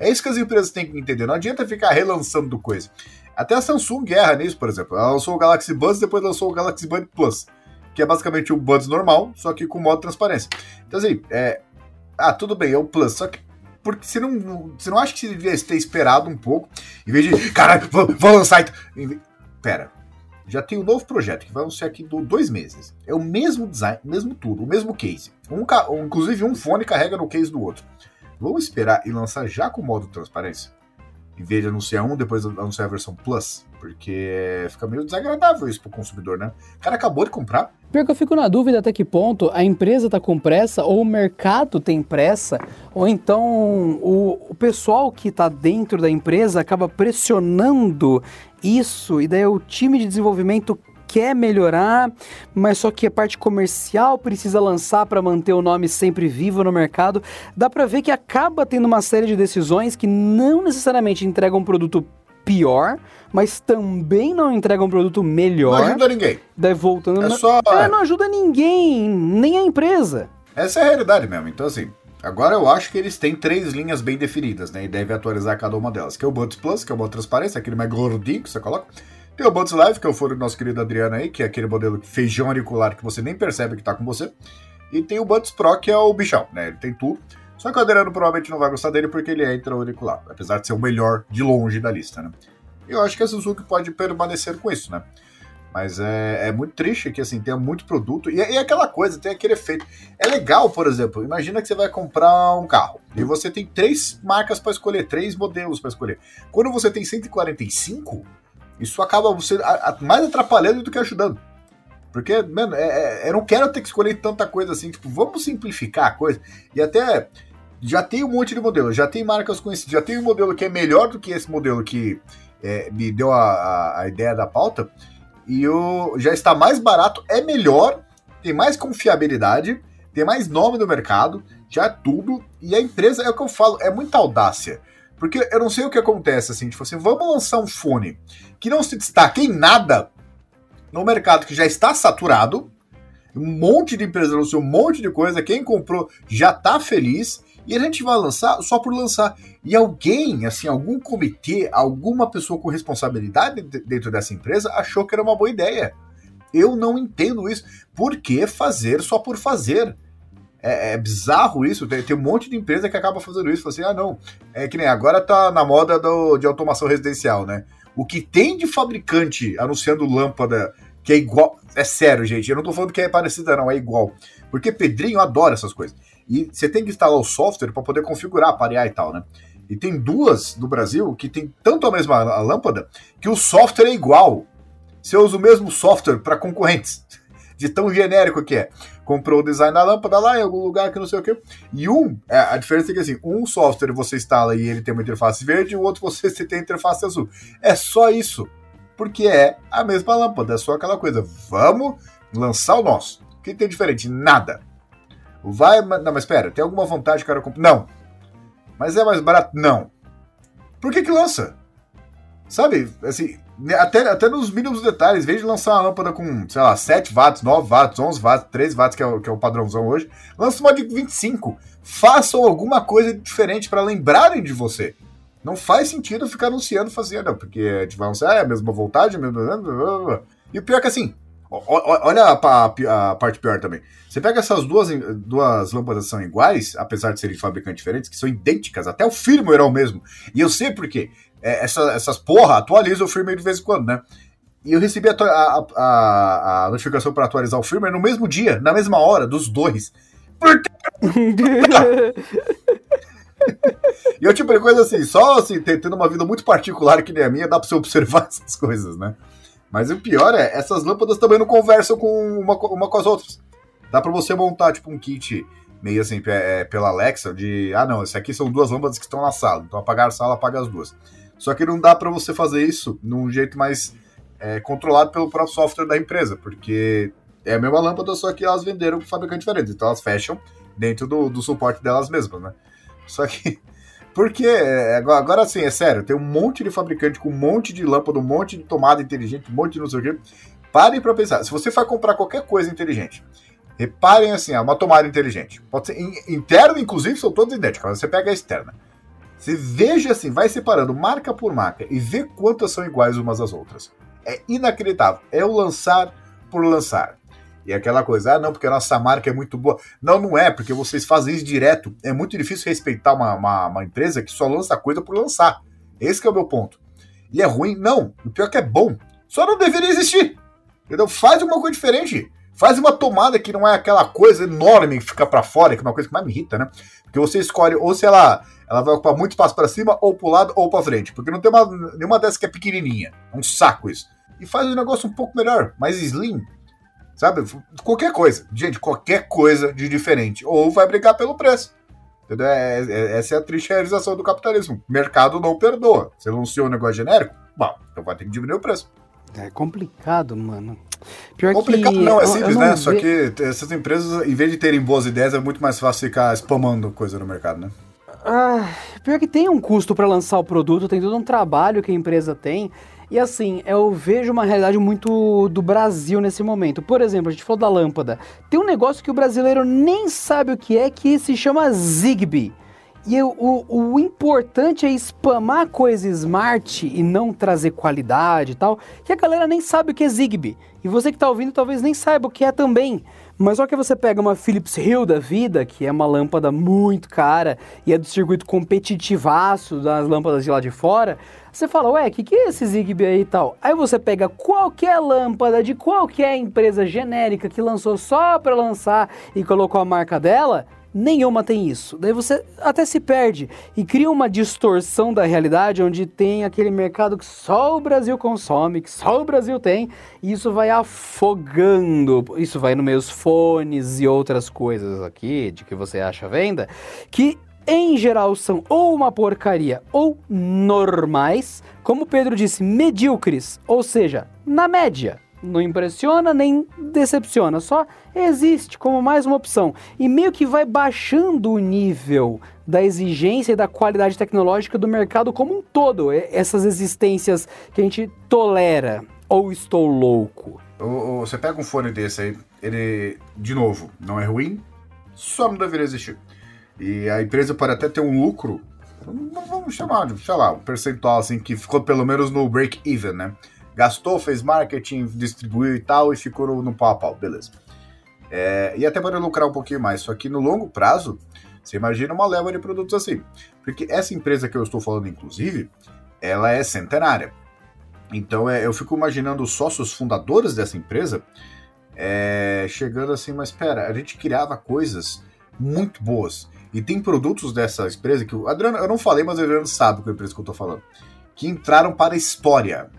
É isso que as empresas têm que entender. Não adianta ficar relançando coisa. Até a Samsung erra nisso, por exemplo. Ela lançou o Galaxy Buds e depois lançou o Galaxy Bud Plus que é basicamente o Buds normal, só que com modo transparência. Então, assim, é. Ah, tudo bem, é o Plus, só que. Porque você não, você não acha que você devia ter esperado um pouco, em vez de. Caralho, vou, vou lançar. Pera. Já tem um novo projeto que vai anunciar aqui do dois meses. É o mesmo design, mesmo tudo, o mesmo case. Um, inclusive, um fone carrega no case do outro. Vamos esperar e lançar já com modo transparência? Em vez de anunciar um, depois anunciar a versão Plus? Porque fica meio desagradável isso pro consumidor, né? O cara acabou de comprar. Pior que eu fico na dúvida até que ponto a empresa tá com pressa, ou o mercado tem pressa, ou então o, o pessoal que tá dentro da empresa acaba pressionando isso, e daí o time de desenvolvimento quer melhorar, mas só que a parte comercial precisa lançar para manter o nome sempre vivo no mercado. Dá para ver que acaba tendo uma série de decisões que não necessariamente entregam um produto pior, mas também não entrega um produto melhor. Não ajuda ninguém. Daí voltando. É na... só. É, não ajuda ninguém, nem a empresa. Essa é a realidade mesmo. Então, assim, agora eu acho que eles têm três linhas bem definidas, né? E deve atualizar cada uma delas. Que é o Buds Plus, que é uma transparência, aquele mais gordinho que você coloca. Tem o Buds Live, que é o fone do nosso querido Adriano aí, que é aquele modelo feijão auricular que você nem percebe que tá com você. E tem o Buds Pro, que é o bichão, né? Ele tem tudo. Só que o Adriano provavelmente não vai gostar dele porque ele é intra-auricular, apesar de ser o melhor de longe da lista, né? Eu acho que a Suzuki pode permanecer com isso, né? Mas é, é muito triste que assim tenha muito produto e, e aquela coisa, tem aquele efeito. É legal, por exemplo, imagina que você vai comprar um carro e você tem três marcas para escolher, três modelos para escolher. Quando você tem 145, isso acaba você mais atrapalhando do que ajudando. Porque, mano, é, é, eu não quero ter que escolher tanta coisa assim. Tipo, vamos simplificar a coisa. E até já tem um monte de modelo, já tem marcas conhecidas, já tem um modelo que é melhor do que esse modelo que é, me deu a, a, ideia da pauta, e o, já está mais barato, é melhor, tem mais confiabilidade, tem mais nome no mercado, já é tudo, e a empresa, é o que eu falo, é muita audácia. Porque eu não sei o que acontece, assim, tipo assim, vamos lançar um fone que não se destaque em nada no mercado que já está saturado, um monte de empresas anunciou um monte de coisa, quem comprou já está feliz, e a gente vai lançar só por lançar. E alguém, assim, algum comitê, alguma pessoa com responsabilidade dentro dessa empresa achou que era uma boa ideia. Eu não entendo isso. Por que fazer só por fazer? É, é bizarro isso. Tem, tem, um monte de empresa que acaba fazendo isso. Fala assim, ah, não. É que nem agora tá na moda do, de automação residencial, né? O que tem de fabricante anunciando lâmpada que é igual. É sério, gente. Eu não tô falando que é parecida, não, é igual. Porque Pedrinho adora essas coisas. E você tem que instalar o software para poder configurar, parear e tal, né? E tem duas no Brasil que tem tanto a mesma lâmpada que o software é igual. Você usa o mesmo software para concorrentes. <laughs> De tão genérico que é. Comprou o design da lâmpada lá em algum lugar que não sei o que. E um, é, a diferença é que assim, um software você instala e ele tem uma interface verde, o outro você <laughs> tem interface azul. É só isso. Porque é a mesma lâmpada, é só aquela coisa. Vamos lançar o nosso. O que tem diferente? Nada. Vai. Não, mas espera, tem alguma vantagem que o cara compra? Não. Mas é mais barato? Não. Por que que lança? Sabe, assim, até, até nos mínimos detalhes, em vez de lançar uma lâmpada com, sei lá, 7 watts, 9 watts, 11 watts, 13 watts, que é o, que é o padrãozão hoje, lança uma de 25. Façam alguma coisa diferente para lembrarem de você. Não faz sentido ficar anunciando, fazendo, porque a vai anunciar, é a mesma voltagem, mesmo... E o pior é que assim, Olha a, a, a, parte pior também. Você pega essas duas, duas lâmpadas são iguais, apesar de serem de fabricantes diferentes, que são idênticas, até o firmware é o mesmo. E eu sei porque é, essa, essas porra atualizam o firmware de vez em quando, né? E eu recebi a, a, a notificação para atualizar o firmware no mesmo dia, na mesma hora, dos dois. <laughs> E eu tipo de coisa assim, só assim, tendo uma vida muito particular que nem a minha, dá pra você observar <laughs> essas coisas, né? Mas o pior é, essas lâmpadas também não conversam com uma, uma com as outras. Dá para você montar, tipo, um kit meio assim, é, pela Alexa, de, ah não, esse aqui são duas lâmpadas que estão na sala, então apagar a sala, apaga as duas. Só que não dá para você fazer isso num jeito mais é, controlado pelo próprio software da empresa, porque é a mesma lâmpada, só que elas venderam com fabricante diferente. Então elas fecham, dentro do, do suporte delas mesmas, né? Só que. <laughs> Porque, é, agora sim, é sério, tem um monte de fabricante com um monte de lâmpada, um monte de tomada inteligente, um monte de não sei o quê. Parem para pensar. Se você for comprar qualquer coisa inteligente, reparem assim, uma tomada inteligente. Pode ser interna, inclusive, são todas idênticas. Você pega a externa. Você veja assim, vai separando marca por marca e vê quantas são iguais umas às outras. É inacreditável. É o lançar por lançar. E aquela coisa, ah, não, porque a nossa marca é muito boa. Não, não é, porque vocês fazem isso direto. É muito difícil respeitar uma, uma, uma empresa que só lança coisa por lançar. Esse é o meu ponto. E é ruim? Não. O pior é que é bom. Só não deveria existir. Entendeu? Faz uma coisa diferente. Faz uma tomada que não é aquela coisa enorme que fica para fora, que é uma coisa que mais me irrita, né? Porque você escolhe, ou se ela, ela vai ocupar muito espaço para cima, ou pro lado, ou para frente. Porque não tem uma, nenhuma dessas que é pequenininha. É um saco isso. E faz um negócio um pouco melhor, mais slim. Sabe? Qualquer coisa. Gente, qualquer coisa de diferente. Ou vai brigar pelo preço. Entendeu? É, é, essa é a triste realização do capitalismo. O mercado não perdoa. Você anunciou um negócio genérico? Bom, então vai ter que diminuir o preço. É complicado, mano. Pior complicado que, não, é simples, né? Só que essas empresas, em vez de terem boas ideias, é muito mais fácil ficar spamando coisa no mercado, né? Ah, pior que tem um custo para lançar o produto, tem todo um trabalho que a empresa tem. E assim, eu vejo uma realidade muito do Brasil nesse momento. Por exemplo, a gente falou da lâmpada. Tem um negócio que o brasileiro nem sabe o que é, que se chama Zigbee. E o, o, o, importante é spamar coisa smart e não trazer qualidade e tal, que a galera nem sabe o que é Zigbee. E você que está ouvindo talvez nem saiba o que é também. Mas só que você pega uma Philips Hue da vida, que é uma lâmpada muito cara e é do circuito competitivaço das lâmpadas de lá de fora, você fala, ué, o que, que é esse Zigbee aí e tal? Aí você pega qualquer lâmpada de qualquer empresa genérica que lançou só para lançar e colocou a marca dela, nenhuma tem isso. Daí você até se perde e cria uma distorção da realidade onde tem aquele mercado que só o Brasil consome, que só o Brasil tem, e isso vai afogando. Isso vai no meus fones e outras coisas aqui de que você acha venda, que em geral são ou uma porcaria ou normais, como Pedro disse, medíocres, ou seja, na média não impressiona nem decepciona, só existe como mais uma opção. E meio que vai baixando o nível da exigência e da qualidade tecnológica do mercado como um todo. Essas existências que a gente tolera. Ou estou louco? Você pega um fone desse aí, ele, de novo, não é ruim, só não deveria existir. E a empresa pode até ter um lucro, vamos chamar de, sei lá, um percentual assim, que ficou pelo menos no break-even, né? Gastou, fez marketing, distribuiu e tal, e ficou no, pau a pau, beleza. É, e até pode lucrar um pouquinho mais, só que no longo prazo, você imagina uma leva de produtos assim. Porque essa empresa que eu estou falando, inclusive, ela é centenária. Então é, eu fico imaginando os sócios fundadores dessa empresa é, chegando assim, mas espera, a gente criava coisas muito boas. E tem produtos dessa empresa que o Adriano, eu não falei, mas o Adriano sabe qual é a empresa que eu estou falando. Que entraram para a história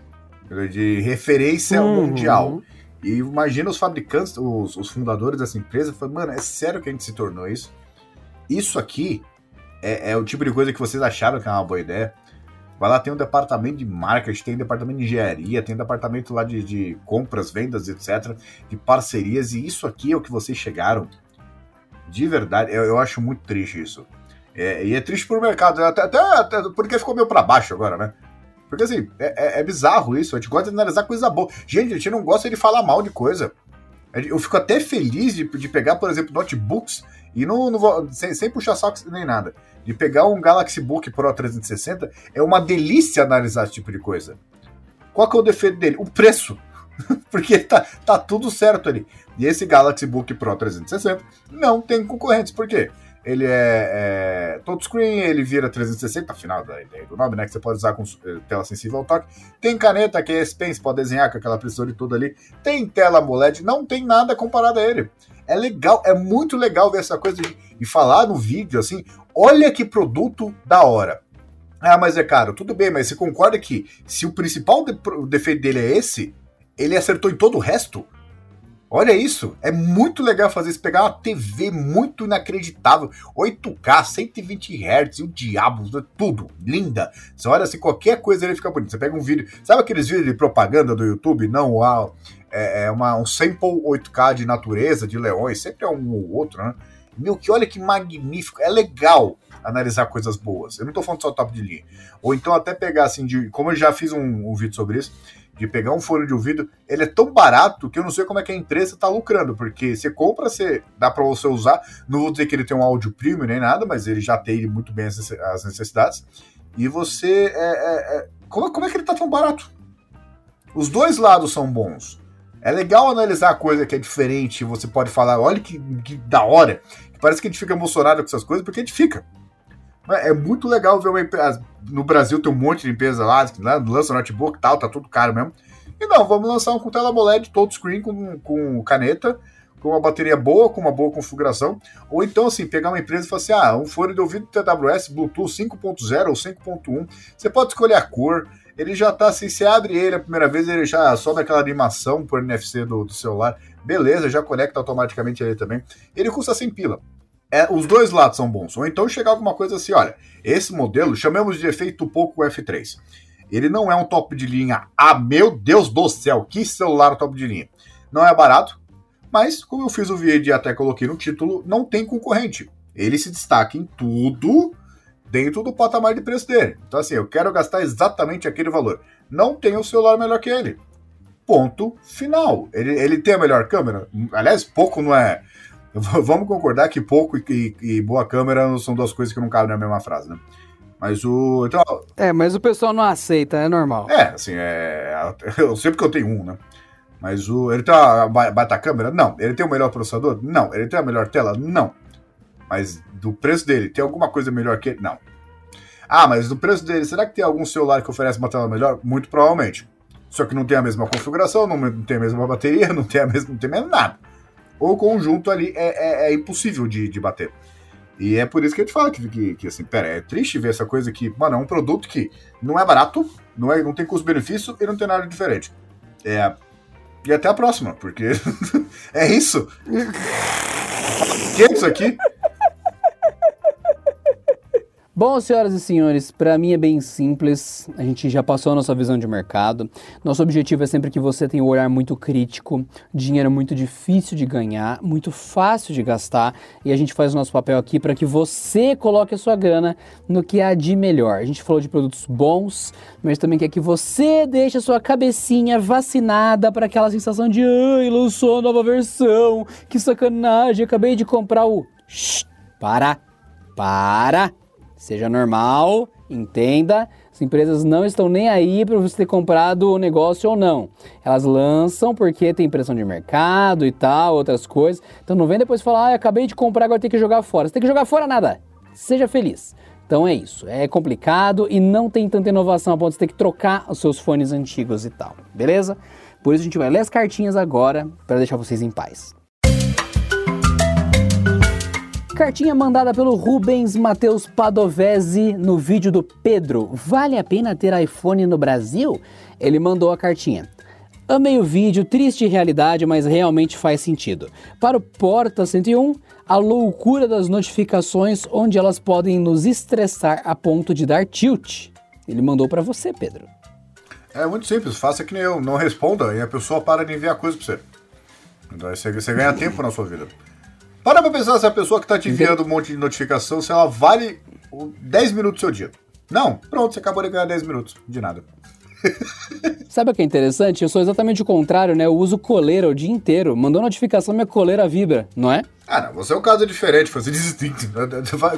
de referência uhum. mundial. E imagina os fabricantes, os, os fundadores dessa empresa, falando, mano, é sério que a gente se tornou isso? Isso aqui é, é, o tipo de coisa que vocês acharam que é uma boa ideia. Vai lá, tem um departamento de marketing, tem um departamento de engenharia, tem um departamento lá de, de compras, vendas, etc., de parcerias, e isso aqui é o que vocês chegaram. De verdade, eu, eu acho muito triste isso. É, e é triste pro mercado, até, até, até porque ficou meio para baixo agora, né? Porque assim, é, é, é, bizarro isso. A gente gosta de analisar coisa boa. Gente, a gente não gosta de falar mal de coisa. Eu fico até feliz de, de pegar, por exemplo, notebooks e não, não vou, sem, sem puxar saco nem nada. De pegar um Galaxy Book Pro 360 é uma delícia analisar esse tipo de coisa. Qual que é o defeito dele? O preço. <laughs> Porque tá, tá tudo certo ali. E esse Galaxy Book Pro 360 não tem concorrentes. Por quê? Ele é, é touchscreen, ele vira 360, afinal da ideia do nome, né? Que você pode usar com eh, tela sensível ao toque. Tem caneta, que é S Pen, pode desenhar com aquela e toda ali. Tem tela AMOLED, não tem nada comparado a ele. É legal, é muito legal ver essa coisa e falar no vídeo assim: olha que produto da hora. Ah, mas é caro. Tudo bem, mas você concorda que se o principal de, defeito dele é esse, ele acertou em todo o resto? Olha isso, é muito legal fazer isso, pegar uma TV muito inacreditável, 8K, 120 Hz, o diabo, tudo, linda. Você olha assim, qualquer coisa ele fica bonito. Você pega um vídeo, sabe aqueles vídeos de propaganda do YouTube? Não, é, é uma, um sample 8K de natureza, de leões, sempre é um ou outro, né? Meu, que olha que magnífico, é legal analisar coisas boas. Eu não tô falando só top de linha. Ou então até pegar assim, de, como eu já fiz um, um vídeo sobre isso, de pegar um fone de ouvido, ele é tão barato que eu não sei como é que a empresa tá lucrando, porque você compra, você dá para você usar, não vou dizer que ele tem um áudio premium nem nada, mas ele já tem muito bem as necessidades, e você, é, é, é, como, como é que ele tá tão barato? Os dois lados são bons. É legal analisar a coisa que é diferente, você pode falar, olha que, que da hora, parece que a gente fica emocionado com essas coisas, porque a gente fica. É muito legal ver uma empresa. No Brasil tem um monte de empresa lá, que lança notebook e tal, tá tudo caro mesmo. E não, vamos lançar um com tela AMOLED touchscreen com, com caneta, com uma bateria boa, com uma boa configuração. Ou então, assim, pegar uma empresa e falar assim: ah, um fone de ouvido TWS Bluetooth 5.0 ou 5.1. Você pode escolher a cor. Ele já tá assim, você abre ele a primeira vez, ele já sobe aquela animação por NFC do, do celular. Beleza, já conecta automaticamente ele também. Ele custa 100 pila é, os dois lados são bons. Ou então chegar alguma coisa assim, olha, esse modelo, chamemos de efeito pouco F3. Ele não é um top de linha. Ah, meu Deus do céu, que celular top de linha. Não é barato, mas como eu fiz o vídeo e até coloquei no título, não tem concorrente. Ele se destaca em tudo dentro do patamar de preço dele. Então assim, eu quero gastar exatamente aquele valor. Não tem um celular melhor que ele. Ponto final. Ele, ele tem a melhor câmera? Aliás, pouco não é <laughs> Vamos concordar que pouco e, e, boa câmera são duas coisas que não cabem na mesma frase, né? Mas o. Então, é, mas o pessoal não aceita, é normal. É, assim, é. <laughs> Eu sei porque eu tenho um, né? Mas o. Ele tem uma baita câmera? Não. Ele tem o melhor processador? Não. Ele tem a melhor tela? Não. Mas do preço dele, tem alguma coisa melhor que ele? Não. Ah, mas do preço dele, será que tem algum celular que oferece uma tela melhor? Muito provavelmente. Só que não tem a mesma configuração, não tem a mesma bateria, <laughs> não tem a mesma. não tem mesmo nada o conjunto ali é, é, é impossível de, de bater. E é por isso que a gente fala que, que, que, assim, pera, é triste ver essa coisa que, mano, é um produto que não é barato, não, é, não tem custo-benefício e não tem nada diferente. É. E até a próxima, porque <laughs> é isso. que é isso aqui? Bom, senhoras e senhores, para mim é bem simples. A gente já passou a nossa visão de mercado. Nosso objetivo é sempre que você tenha um olhar muito crítico, dinheiro muito difícil de ganhar, muito fácil de gastar, e a gente faz o nosso papel aqui para que você coloque a sua grana no que há de melhor. A gente falou de produtos bons, mas também quer que você deixe a sua cabecinha vacinada para aquela sensação de ai, lançou a nova versão, que sacanagem, acabei de comprar o. Shhh, para! Para! Seja normal, entenda. As empresas não estão nem aí para você ter comprado o negócio ou não. Elas lançam porque tem pressão de mercado e tal, outras coisas. Então não vem depois falar, ah, acabei de comprar, agora tem que jogar fora. Você tem que jogar fora nada. Seja feliz. Então é isso. É complicado e não tem tanta inovação a ponto de ter que trocar os seus fones antigos e tal. Beleza? Por isso a gente vai ler as cartinhas agora para deixar vocês em paz. Cartinha mandada pelo Rubens Matheus Padovese no vídeo do Pedro. Vale a pena ter iPhone no Brasil? Ele mandou a cartinha. Amei o vídeo, triste realidade, mas realmente faz sentido. Para o Porta 101, a loucura das notificações, onde elas podem nos estressar a ponto de dar tilt. Ele mandou para você, Pedro. É muito simples, faça que nem eu, não responda e a pessoa para de enviar coisa para você. Então você, você ganha tempo na sua vida. Para pra pensar se a pessoa que tá te enviando um monte de notificação, se ela vale 10 minutos do seu dia. Não, pronto, você acabou de ganhar 10 minutos. De nada. <laughs> Sabe o que é interessante? Eu sou exatamente o contrário, né? Eu uso coleira o dia inteiro. Mandou notificação, minha coleira vibra, não é? Ah, não, você é um caso diferente, você diz.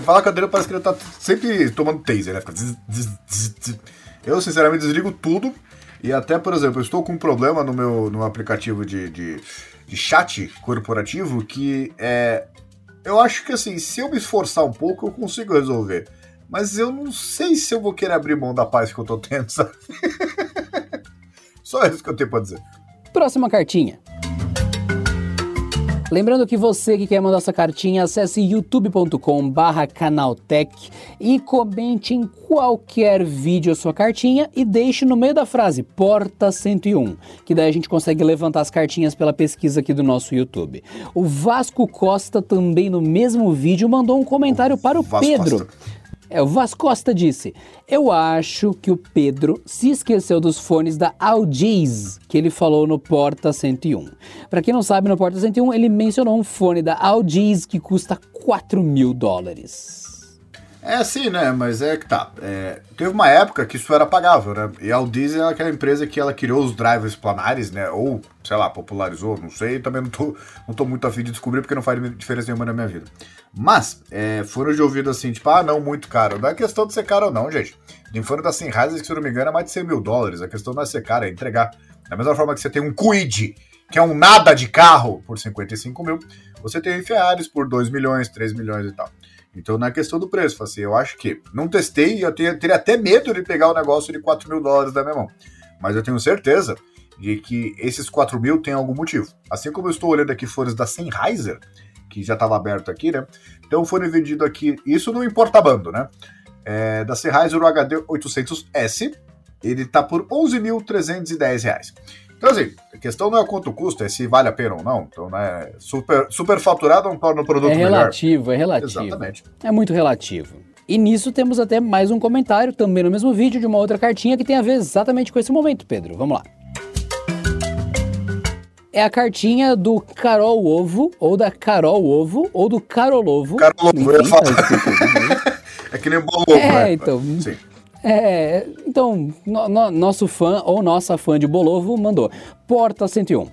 Fala com a dele, parece que ele tá sempre tomando taser, né? Eu, sinceramente, desligo tudo. E até, por exemplo, eu estou com um problema no meu no aplicativo de, de de chat corporativo que é. Eu acho que assim, se eu me esforçar um pouco, eu consigo resolver. Mas eu não sei se eu vou querer abrir mão da paz que eu tô tendo, sabe? <laughs> Só isso que eu tenho pra dizer. Próxima cartinha. Lembrando que você que quer mandar sua cartinha, acesse youtube.com/barra canaltech e comente em qualquer vídeo a sua cartinha e deixe no meio da frase Porta 101, que daí a gente consegue levantar as cartinhas pela pesquisa aqui do nosso YouTube. O Vasco Costa também no mesmo vídeo mandou um comentário para o Vasco Pedro. Costa. É, o Vaz Costa disse: Eu acho que o Pedro se esqueceu dos fones da Algiz que ele falou no Porta 101. Para quem não sabe, no Porta 101 ele mencionou um fone da Algiz que custa 4 mil dólares. É sim, né? Mas é que tá. É, teve uma época que isso era pagável, né? E a Aldiz é aquela empresa que ela criou os drivers planares, né? Ou, sei lá, popularizou, não sei. Também não tô, não tô muito afim de descobrir porque não faz diferença nenhuma na minha vida. Mas, é, foram de ouvido assim, tipo, ah, não, muito caro. Não é questão de ser caro ou não, gente. Tem fone da Sennheiser que, se não me engano, é mais de 100 mil dólares. A questão não é ser caro, é entregar. Da mesma forma que você tem um Quid, que é um nada de carro, por 55 mil, você tem um Ferraris por 2 milhões, 3 milhões e tal. Então não é questão do preço, assim, eu acho que não testei e eu teria, teria até medo de pegar o negócio de 4 mil dólares da minha mão. Mas eu tenho certeza de que esses 4 mil tem algum motivo. Assim como eu estou olhando aqui fones da Sennheiser, que já estava aberto aqui, né? Então fone vendido aqui, isso não importa bando, né? É, da Sennheiser o HD 800S, ele tá por 11.310 reais. Então, assim, a questão não é quanto custa, é se vale a pena ou não. Então, né, super, super faturado não torna o produto É melhor. relativo, é relativo. Exatamente. É muito relativo. E nisso temos até mais um comentário, também no mesmo vídeo, de uma outra cartinha que tem a ver exatamente com esse momento, Pedro. Vamos lá. É a cartinha do Carol Ovo, ou da Carol Ovo, ou do Carolovo. Carolovo, eu ia falar. escrito. É que nem bolo, É, né? então. Sim. É, então, no- no- nosso fã ou nossa fã de Bolovo mandou. Porta 101.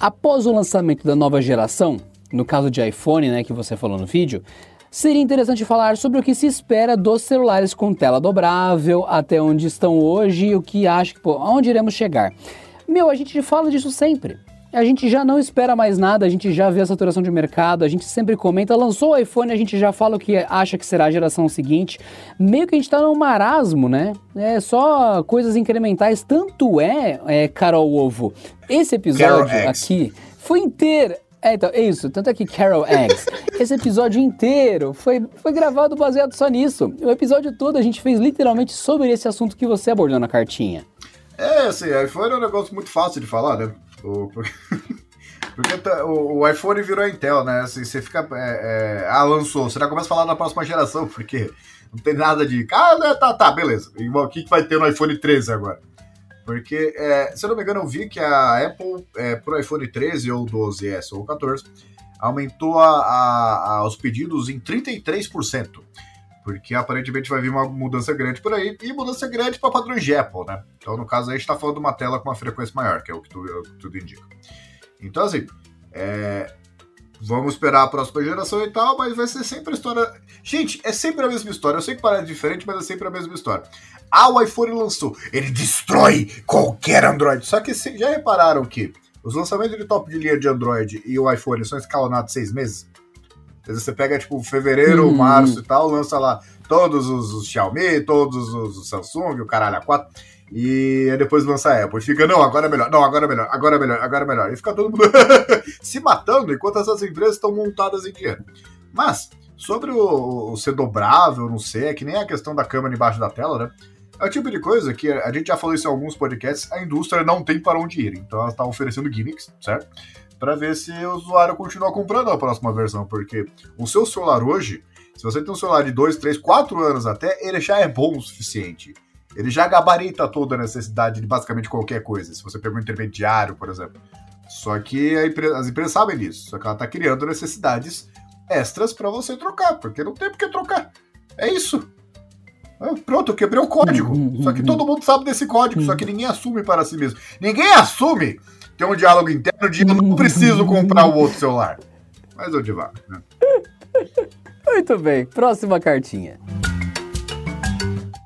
Após o lançamento da nova geração, no caso de iPhone, né, que você falou no vídeo, seria interessante falar sobre o que se espera dos celulares com tela dobrável, até onde estão hoje e o que acha que, pô, aonde iremos chegar. Meu, a gente fala disso sempre. A gente já não espera mais nada, a gente já vê a saturação de mercado, a gente sempre comenta, lançou o iPhone, a gente já fala o que acha que será a geração seguinte. Meio que a gente tá num marasmo, né? É só coisas incrementais. Tanto é, é Carol Ovo, esse episódio X. aqui foi inteiro. É, então, é isso. Tanto é que Carol Eggs, <laughs> esse episódio inteiro foi, foi gravado baseado só nisso. O episódio todo a gente fez literalmente sobre esse assunto que você abordou na cartinha. É, assim, iPhone é um negócio muito fácil de falar, né? O- <laughs> porque tá- o, o iPhone virou Intel, né? Assim, você fica. é, é, ah, lançou. Você já começa a falar da próxima geração, <laughs> porque não tem nada de. Ah, né, tá, tá, beleza. Igual o que, que vai ter no iPhone 13 agora? Porque, é, se eu não me engano, eu vi que a Apple, é, pro iPhone 13 ou 12S ou 14, aumentou a, a- a- os pedidos em 33%. Porque aparentemente vai vir uma mudança grande por aí, e mudança grande para padrões de Apple, né? Então, no caso, a gente está falando de uma tela com uma frequência maior, que é o que, tu- é o que tudo indica. Então, assim, é, vamos esperar a próxima geração e tal, mas vai ser sempre a história. Gente, é sempre a mesma história. Eu sei que parece diferente, mas é sempre a mesma história. Ah, o iPhone lançou, ele destrói qualquer Android. Só que vocês já repararam que os lançamentos de top de linha de Android e o iPhone são escalonados seis meses? Dizer, você pega, tipo, fevereiro, Uhum. março e tal, lança lá todos os, os Xiaomi, todos os, os Samsung, o caralho, a 4, e aí depois lança a Apple. E fica, não, agora é melhor, não, agora é melhor, agora é melhor, agora é melhor. E fica todo mundo <laughs> se matando enquanto essas empresas estão montadas em dinheiro. Mas, sobre o, o ser dobrável, não sei, é que nem a questão da câmera embaixo da tela, né? É o tipo de coisa que a gente já falou isso em alguns podcasts, a indústria não tem para onde ir. Então ela está oferecendo gimmicks, certo? Para ver se o usuário continua comprando a próxima versão, porque o seu celular hoje, se você tem um celular de 2, 3, 4 anos até, ele já é bom o suficiente. Ele já gabarita toda a necessidade de basicamente qualquer coisa. Se você pega um intermediário, por exemplo. Só que as empresas sabem disso. Só que ela está criando necessidades extras para você trocar, porque não tem por que trocar. É isso. Ah, Pronto, eu quebrei o código. Só que todo mundo sabe desse código, só que ninguém assume para si mesmo. Ninguém assume ter um diálogo interno de eu não <laughs> preciso comprar o outro celular. Mas eu divago, né? Muito bem, próxima cartinha.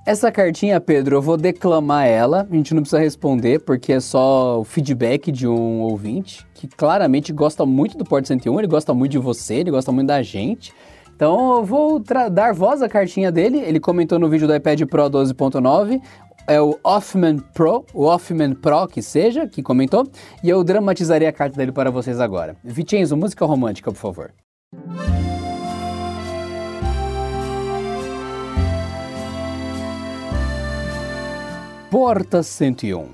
Essa cartinha, Pedro, eu vou declamar ela. A gente não precisa responder, porque é só o feedback de um ouvinte que claramente gosta muito do Porto 101, ele gosta muito de você, ele gosta muito da gente. Então eu vou dar voz à cartinha dele. Ele comentou no vídeo do iPad Pro 12.9. É o Offman Pro, o Offman Pro que seja, que comentou. E eu dramatizarei a carta dele para vocês agora. Vicenzo, música romântica, por favor. Porta 101.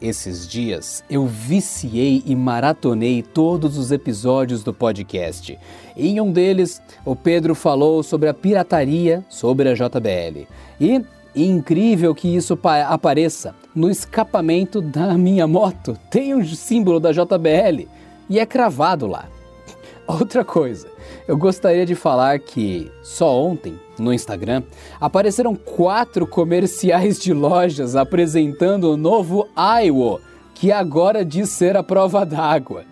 Esses dias eu viciei e maratonei todos os episódios do podcast. Em um deles, o Pedro falou sobre a pirataria sobre a JBL. E incrível que isso apareça no escapamento da minha moto. Tem um símbolo da JBL e é cravado lá. <laughs> Outra coisa, eu gostaria de falar que só ontem, no Instagram, apareceram quatro comerciais de lojas apresentando o novo Aiwo, que agora diz ser a prova d'água.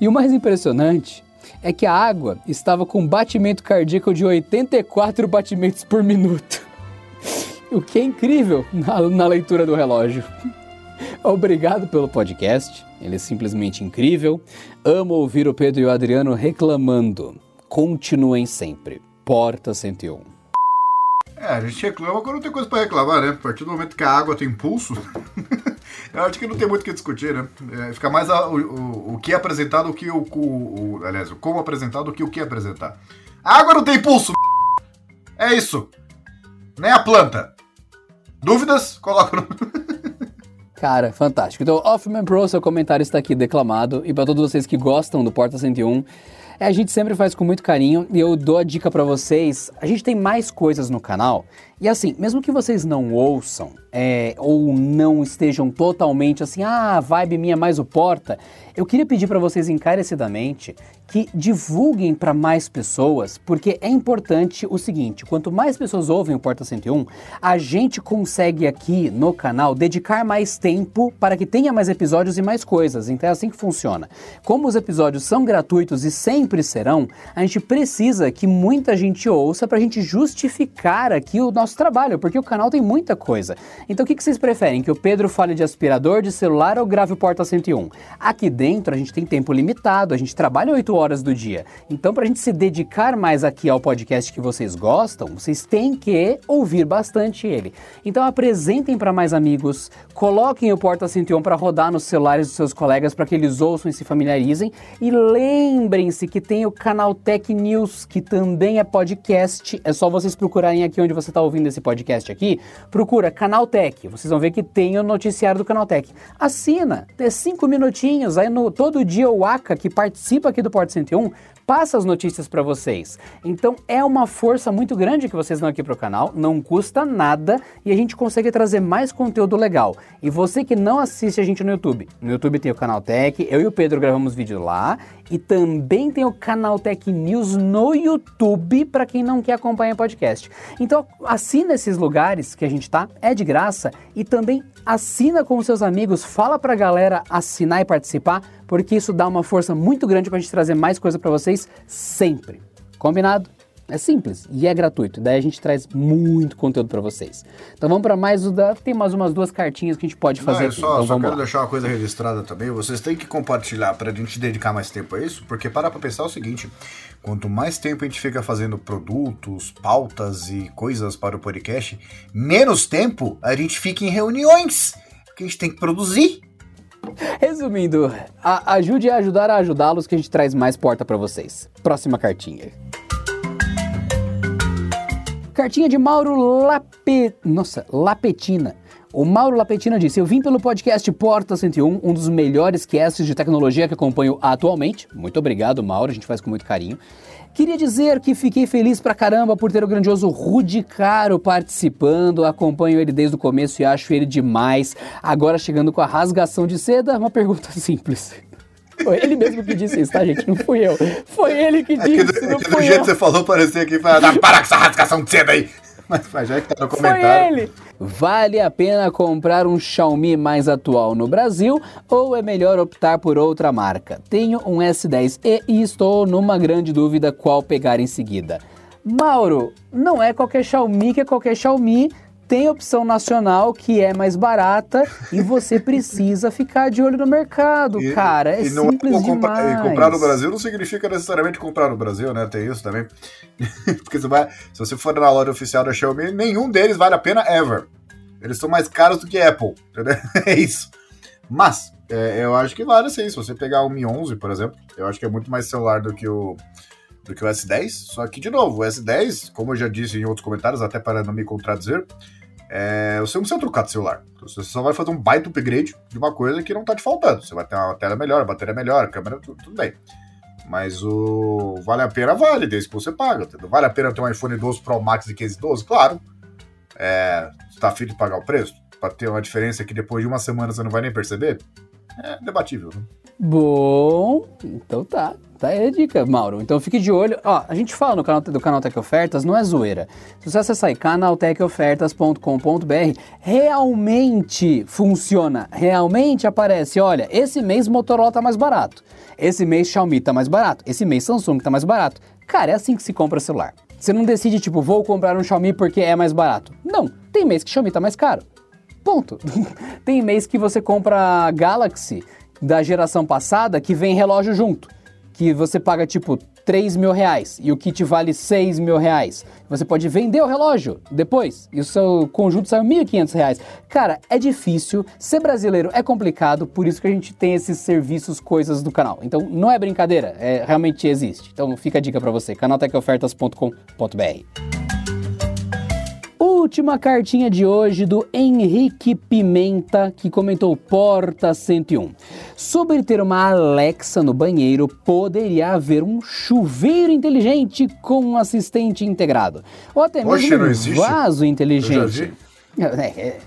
E o mais impressionante é que a água estava com batimento cardíaco de 84 batimentos por minuto. O que é incrível na, na leitura do relógio. Obrigado pelo podcast, ele é simplesmente incrível. Amo ouvir o Pedro e o Adriano reclamando. Continuem sempre. Porta 101. É, a gente reclama quando não tem coisa para reclamar, né? A partir do momento que a água tem pulso, <laughs> eu acho que não tem muito o que discutir, né? É, fica mais a, o, o, o, que é apresentado, o que o, o, Aliás, o como apresentado, do que o que apresentar. A água não tem pulso! <laughs> É isso! Nem a planta! Dúvidas? Coloca no. Cara, fantástico. Então, Offman Pro, seu comentário está aqui declamado. E para todos vocês que gostam do Porta 101, é, a gente sempre faz com muito carinho e eu dou a dica para vocês. A gente tem mais coisas no canal e assim, mesmo que vocês não ouçam é, ou não estejam totalmente assim, ah, vibe minha mais o porta, eu queria pedir para vocês encarecidamente que divulguem para mais pessoas, porque é importante o seguinte: quanto mais pessoas ouvem o Porta 101, a gente consegue aqui no canal dedicar mais tempo para que tenha mais episódios e mais coisas. Então é assim que funciona. Como os episódios são gratuitos e sempre serão, a gente precisa que muita gente ouça para a gente justificar aqui o nosso trabalho, porque o canal tem muita coisa. Então o que, que vocês preferem? Que o Pedro fale de aspirador, de celular ou grave o Porta 101? Aqui dentro a gente tem tempo limitado, a gente trabalha 8 horas do dia. Então, para a gente se dedicar mais aqui ao podcast que vocês gostam, vocês têm que ouvir bastante ele. Então, apresentem para mais amigos, coloquem o Porta 101 para rodar nos celulares dos seus colegas para que eles ouçam e se familiarizem. E lembrem-se que tem o canal Tech News, que também é podcast. É só vocês procurarem aqui onde você está ouvindo esse podcast aqui. Procura Canal Tech. Vocês vão ver que tem o noticiário do Canal Tech. Assina, tem cinco minutinhos. Aí no, todo dia o Aka, que participa aqui do Porta 101, passa as notícias para vocês. Então é uma força muito grande que vocês dão aqui para o canal, não custa nada e a gente consegue trazer mais conteúdo legal. E você que não assiste a gente no YouTube, no YouTube tem o canal Tech, eu e o Pedro gravamos vídeo lá e também tem o canal Tech News no YouTube para quem não quer acompanhar podcast. Então assina esses lugares que a gente tá, é de graça e também assina com seus amigos, fala para a galera assinar e participar, porque isso dá uma força muito grande para a gente trazer mais coisa para vocês sempre. Combinado? É simples e é gratuito. Daí a gente traz muito conteúdo para vocês. Então vamos para mais o da. Tem mais umas duas cartinhas que a gente pode fazer. Não, aqui. Só, então, só quero lá. deixar uma coisa registrada também. Vocês têm que compartilhar para a gente dedicar mais tempo a isso, porque para para pensar o seguinte: quanto mais tempo a gente fica fazendo produtos, pautas e coisas para o podcast, menos tempo a gente fica em reuniões, porque a gente tem que produzir. Resumindo, a, ajude a ajudar a ajudá-los que a gente traz mais porta para vocês. Próxima cartinha. Cartinha de Mauro Lape... Nossa, Lapetina. O Mauro Lapetina disse: Eu vim pelo podcast Porta 101, um dos melhores casts de tecnologia que acompanho atualmente. Muito obrigado, Mauro, a gente faz com muito carinho. Queria dizer que fiquei feliz pra caramba por ter o grandioso Rudy Caro participando. Acompanho ele desde o começo e acho ele demais. Agora chegando com a rasgação de seda, uma pergunta <laughs> simples. Foi ele mesmo que disse isso, tá, gente? Não fui eu. Foi ele que disse. É que do, não é que do jeito que você falou, parecia que foi. Para com essa rasgação de seda aí! Mas já é que tá no comentário. Foi ele! Vale a pena comprar um Xiaomi mais atual no Brasil ou é melhor optar por outra marca? Tenho um S10e e estou numa grande dúvida qual pegar em seguida. Mauro, não é qualquer Xiaomi que é qualquer Xiaomi tem opção nacional que é mais barata e você <laughs> precisa ficar de olho no mercado, e, cara. É simples é demais. E comprar no Brasil não significa necessariamente comprar no Brasil, né? Tem isso também. <laughs> Porque você vai, se você for na loja oficial da Xiaomi, nenhum deles vale a pena ever. Eles são mais caros do que Apple, entendeu? <laughs> É isso. Mas, é, eu acho que vale sim. Se você pegar o Mi 11, por exemplo, eu acho que é muito mais celular do que o do que o S10. Só que, de novo, o S10, como eu já disse em outros comentários, até para não me contradizer, é, você não precisa trocar de celular. Você só vai fazer um baita upgrade de uma coisa que não tá te faltando. Você vai ter uma tela melhor, bateria melhor, câmera, tudo, tudo bem. Mas o vale a pena, vale, desde que você paga. Entendeu? Vale a pena ter um iPhone 12 Pro Max de 1512? Claro. É, tá afim de pagar o preço? Pra ter uma diferença que depois de uma semana você não vai nem perceber? É debatível, né? Bom, então tá. Tá aí a dica, Mauro. Então fique de olho. Ó, a gente fala no canal do canal Tech Ofertas, não é zoeira. Se você acessar aí canaltechofertas.com.br, realmente funciona. Realmente aparece, olha, esse mês Motorola tá mais barato. Esse mês Xiaomi tá mais barato. Esse mês Samsung tá mais barato. Cara, é assim que se compra celular. Você não decide, tipo, vou comprar um Xiaomi porque é mais barato. Não, tem mês que Xiaomi tá mais caro. Ponto. <laughs> tem mês que você compra Galaxy da geração passada que vem relógio junto que você paga tipo 3 mil reais e o kit vale 6 mil reais. Você pode vender o relógio depois e o seu conjunto sai 1.500 reais. Cara, é difícil, ser brasileiro é complicado, por isso que a gente tem esses serviços, coisas do canal. Então não é brincadeira, é, realmente existe. Então fica a dica para você, canaltecofertas.com.br. Última cartinha de hoje do Henrique Pimenta, que comentou Porta 101. Sobre ter uma Alexa no banheiro, poderia haver um chuveiro inteligente com um assistente integrado. Ou até mesmo um vaso inteligente. É, é,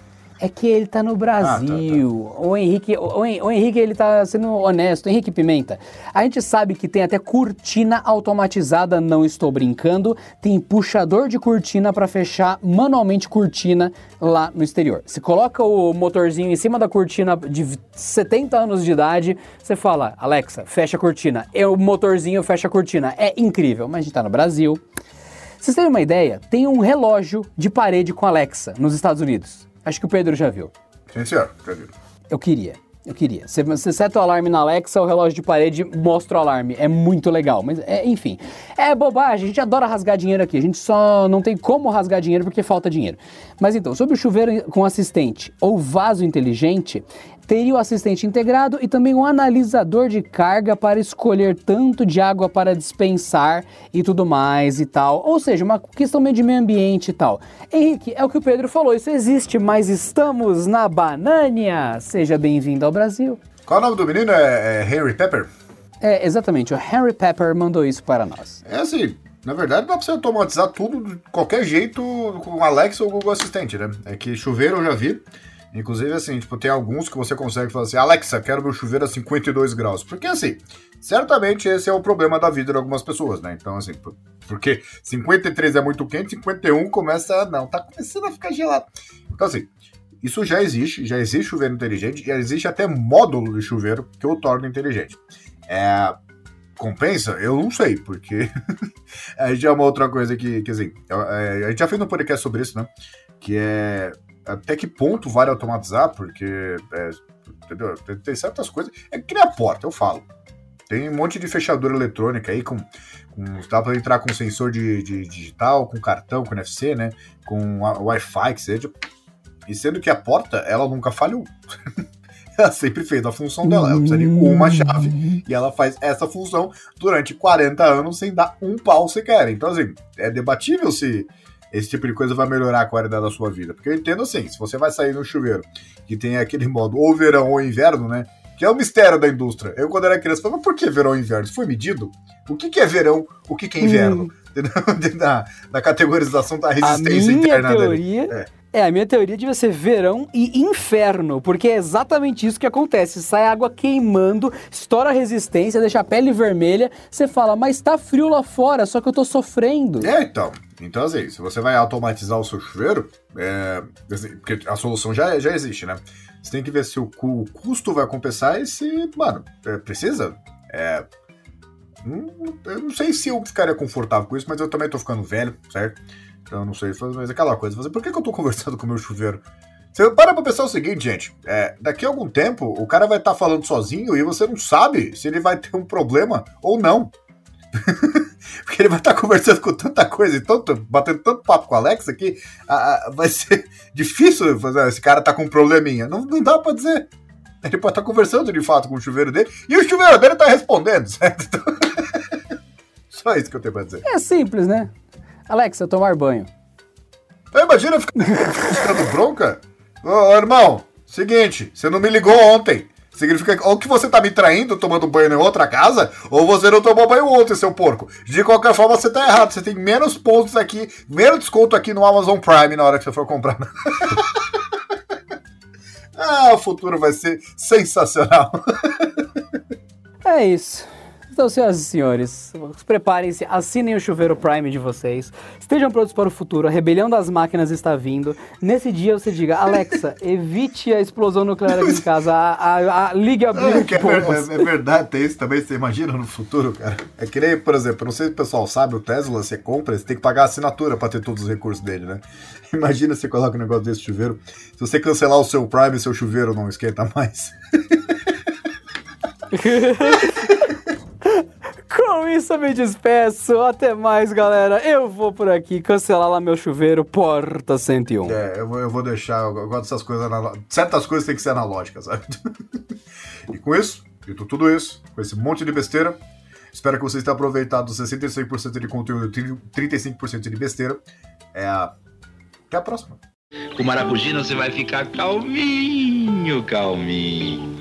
é que ele tá no Brasil. Ah, tá, tá. O Henrique, o, o, Henrique ele tá sendo honesto. Henrique Pimenta. A gente sabe que tem até cortina automatizada, não estou brincando. Tem puxador de cortina para fechar manualmente cortina lá no exterior. Você coloca o motorzinho em cima da cortina de 70 anos de idade, você fala: "Alexa, fecha a cortina". E o motorzinho fecha a cortina. É incrível, mas a gente tá no Brasil. Vocês terem uma ideia, tem um relógio de parede com Alexa nos Estados Unidos. Acho que o Pedro já viu. Sim, senhor. Já viu. Eu queria. Eu queria. Você, você seta o alarme na Alexa, o relógio de parede mostra o alarme. É muito legal. Mas, é, enfim. É bobagem. A gente adora rasgar dinheiro aqui. A gente só não tem como rasgar dinheiro porque falta dinheiro. Mas então, sobre o chuveiro com assistente ou vaso inteligente, teria o assistente integrado e também um analisador de carga para escolher tanto de água para dispensar e tudo mais e tal. Ou seja, uma questão meio de meio ambiente e tal. Henrique, é o que o Pedro falou, isso existe, mas estamos na banânia. Seja bem-vindo ao Brasil. Qual é o nome do menino? É, é Harry Pepper? É, exatamente, o Harry Pepper mandou isso para nós. É assim, na verdade, dá pra você automatizar tudo de qualquer jeito com o Alexa ou o Google Assistente, né? É que chuveiro eu já vi. Inclusive, assim, tipo, tem alguns que você consegue falar assim, Alexa, quero meu chuveiro a 52 graus. Porque, assim, certamente esse é o problema da vida de algumas pessoas, né? Então, assim, porque 53 é muito quente, 51 começa não, tá começando a ficar gelado. Então, assim, isso já existe, já existe chuveiro inteligente, já existe até módulo de chuveiro que o torna inteligente. É, compensa? Eu não sei, porque <laughs> a gente é uma outra coisa que, que assim, é, a gente já fez um podcast sobre isso, né? Que é até que ponto vale automatizar, porque é, entendeu? Tem, tem, certas coisas. É que nem a porta, eu falo. Tem um monte de fechadura eletrônica aí com. com dá para entrar com sensor de, de, digital, com cartão, com NFC, né? Com Wi-Fi, que seja. E sendo que a porta, ela nunca falhou. <laughs> ela sempre fez a função dela. Ela precisa de uma chave e ela faz essa função durante 40 anos sem dar um pau sequer. Então, assim, é debatível se esse tipo de coisa vai melhorar a qualidade da sua vida. Porque eu entendo assim, se você vai sair no chuveiro que tem aquele modo ou verão ou inverno, né? Que é o mistério da indústria. Eu, quando era criança, falava, mas por que verão e inverno? Isso foi medido? O que, que é verão? O que, que é inverno? Hum. <laughs> da, da categorização da resistência a minha interna teoria dele. É. é, a minha teoria devia ser verão e inferno, porque é exatamente isso que acontece. Sai água queimando, estoura a resistência, deixa a pele vermelha, você fala, mas tá frio lá fora, só que eu tô sofrendo. É, então. Então, assim, se você vai automatizar o seu chuveiro, é, assim, porque a solução já, já existe, né? Você tem que ver se o, o custo vai compensar e se, mano, é, precisa. É, hum, eu não sei se eu ficaria confortável com isso, mas eu também tô ficando velho, certo? Então, eu não sei, mas é aquela coisa, por que, que eu tô conversando com o meu chuveiro? Você para pra pensar o seguinte, gente. É, daqui a algum tempo, o cara vai estar tá falando sozinho e você não sabe se ele vai ter um problema ou não. <laughs> Porque ele vai estar conversando com tanta coisa e tanto, batendo tanto papo com a Alexa que vai ser <laughs> difícil fazer. Esse cara tá com um probleminha. Não, não dá pra dizer. Ele pode estar conversando de fato com o chuveiro dele e o chuveiro dele tá respondendo, <laughs> certo? Então... Só isso que eu tenho pra dizer. É simples, né? Alexa, tomar banho. Imagina ficar <laughs> ficando bronca. Ô, irmão, seguinte, você não me ligou ontem. Significa que ou que você tá me traindo tomando banho em outra casa, ou você não tomou banho ontem, seu porco. De qualquer forma, você tá errado. Você tem menos pontos aqui, menos desconto aqui no Amazon Prime na hora que você for comprar. <laughs> ah, o futuro vai ser sensacional. <laughs> é isso. Então, senhoras e senhores, preparem-se, assinem o chuveiro Prime de vocês, estejam prontos para o futuro, a rebelião das máquinas está vindo. Nesse dia você diga, Alexa, <laughs> evite a explosão nuclear aqui em casa, a, a, a ligue a é, é, é, verdade, tem isso também, você imagina no futuro, cara. É que nem, por exemplo, não sei se o pessoal sabe, o Tesla, você compra, você tem que pagar assinatura para ter todos os recursos dele, né? <laughs> Imagina você coloca um negócio desse chuveiro, se você cancelar o seu Prime, seu chuveiro não esquenta mais. <laughs> Com isso eu me despeço. Até mais, galera. Eu vou por aqui cancelar lá meu chuveiro, porta 101. É, eu vou, eu vou deixar. Eu gosto dessas coisas. Certas coisas tem que ser analógicas, sabe? <laughs> e com isso, dito tudo isso, com esse monte de besteira, espero que vocês tenham aproveitado 66% de conteúdo e 35% de besteira. É a... Até a próxima. Com Maracujina você vai ficar calminho, calminho.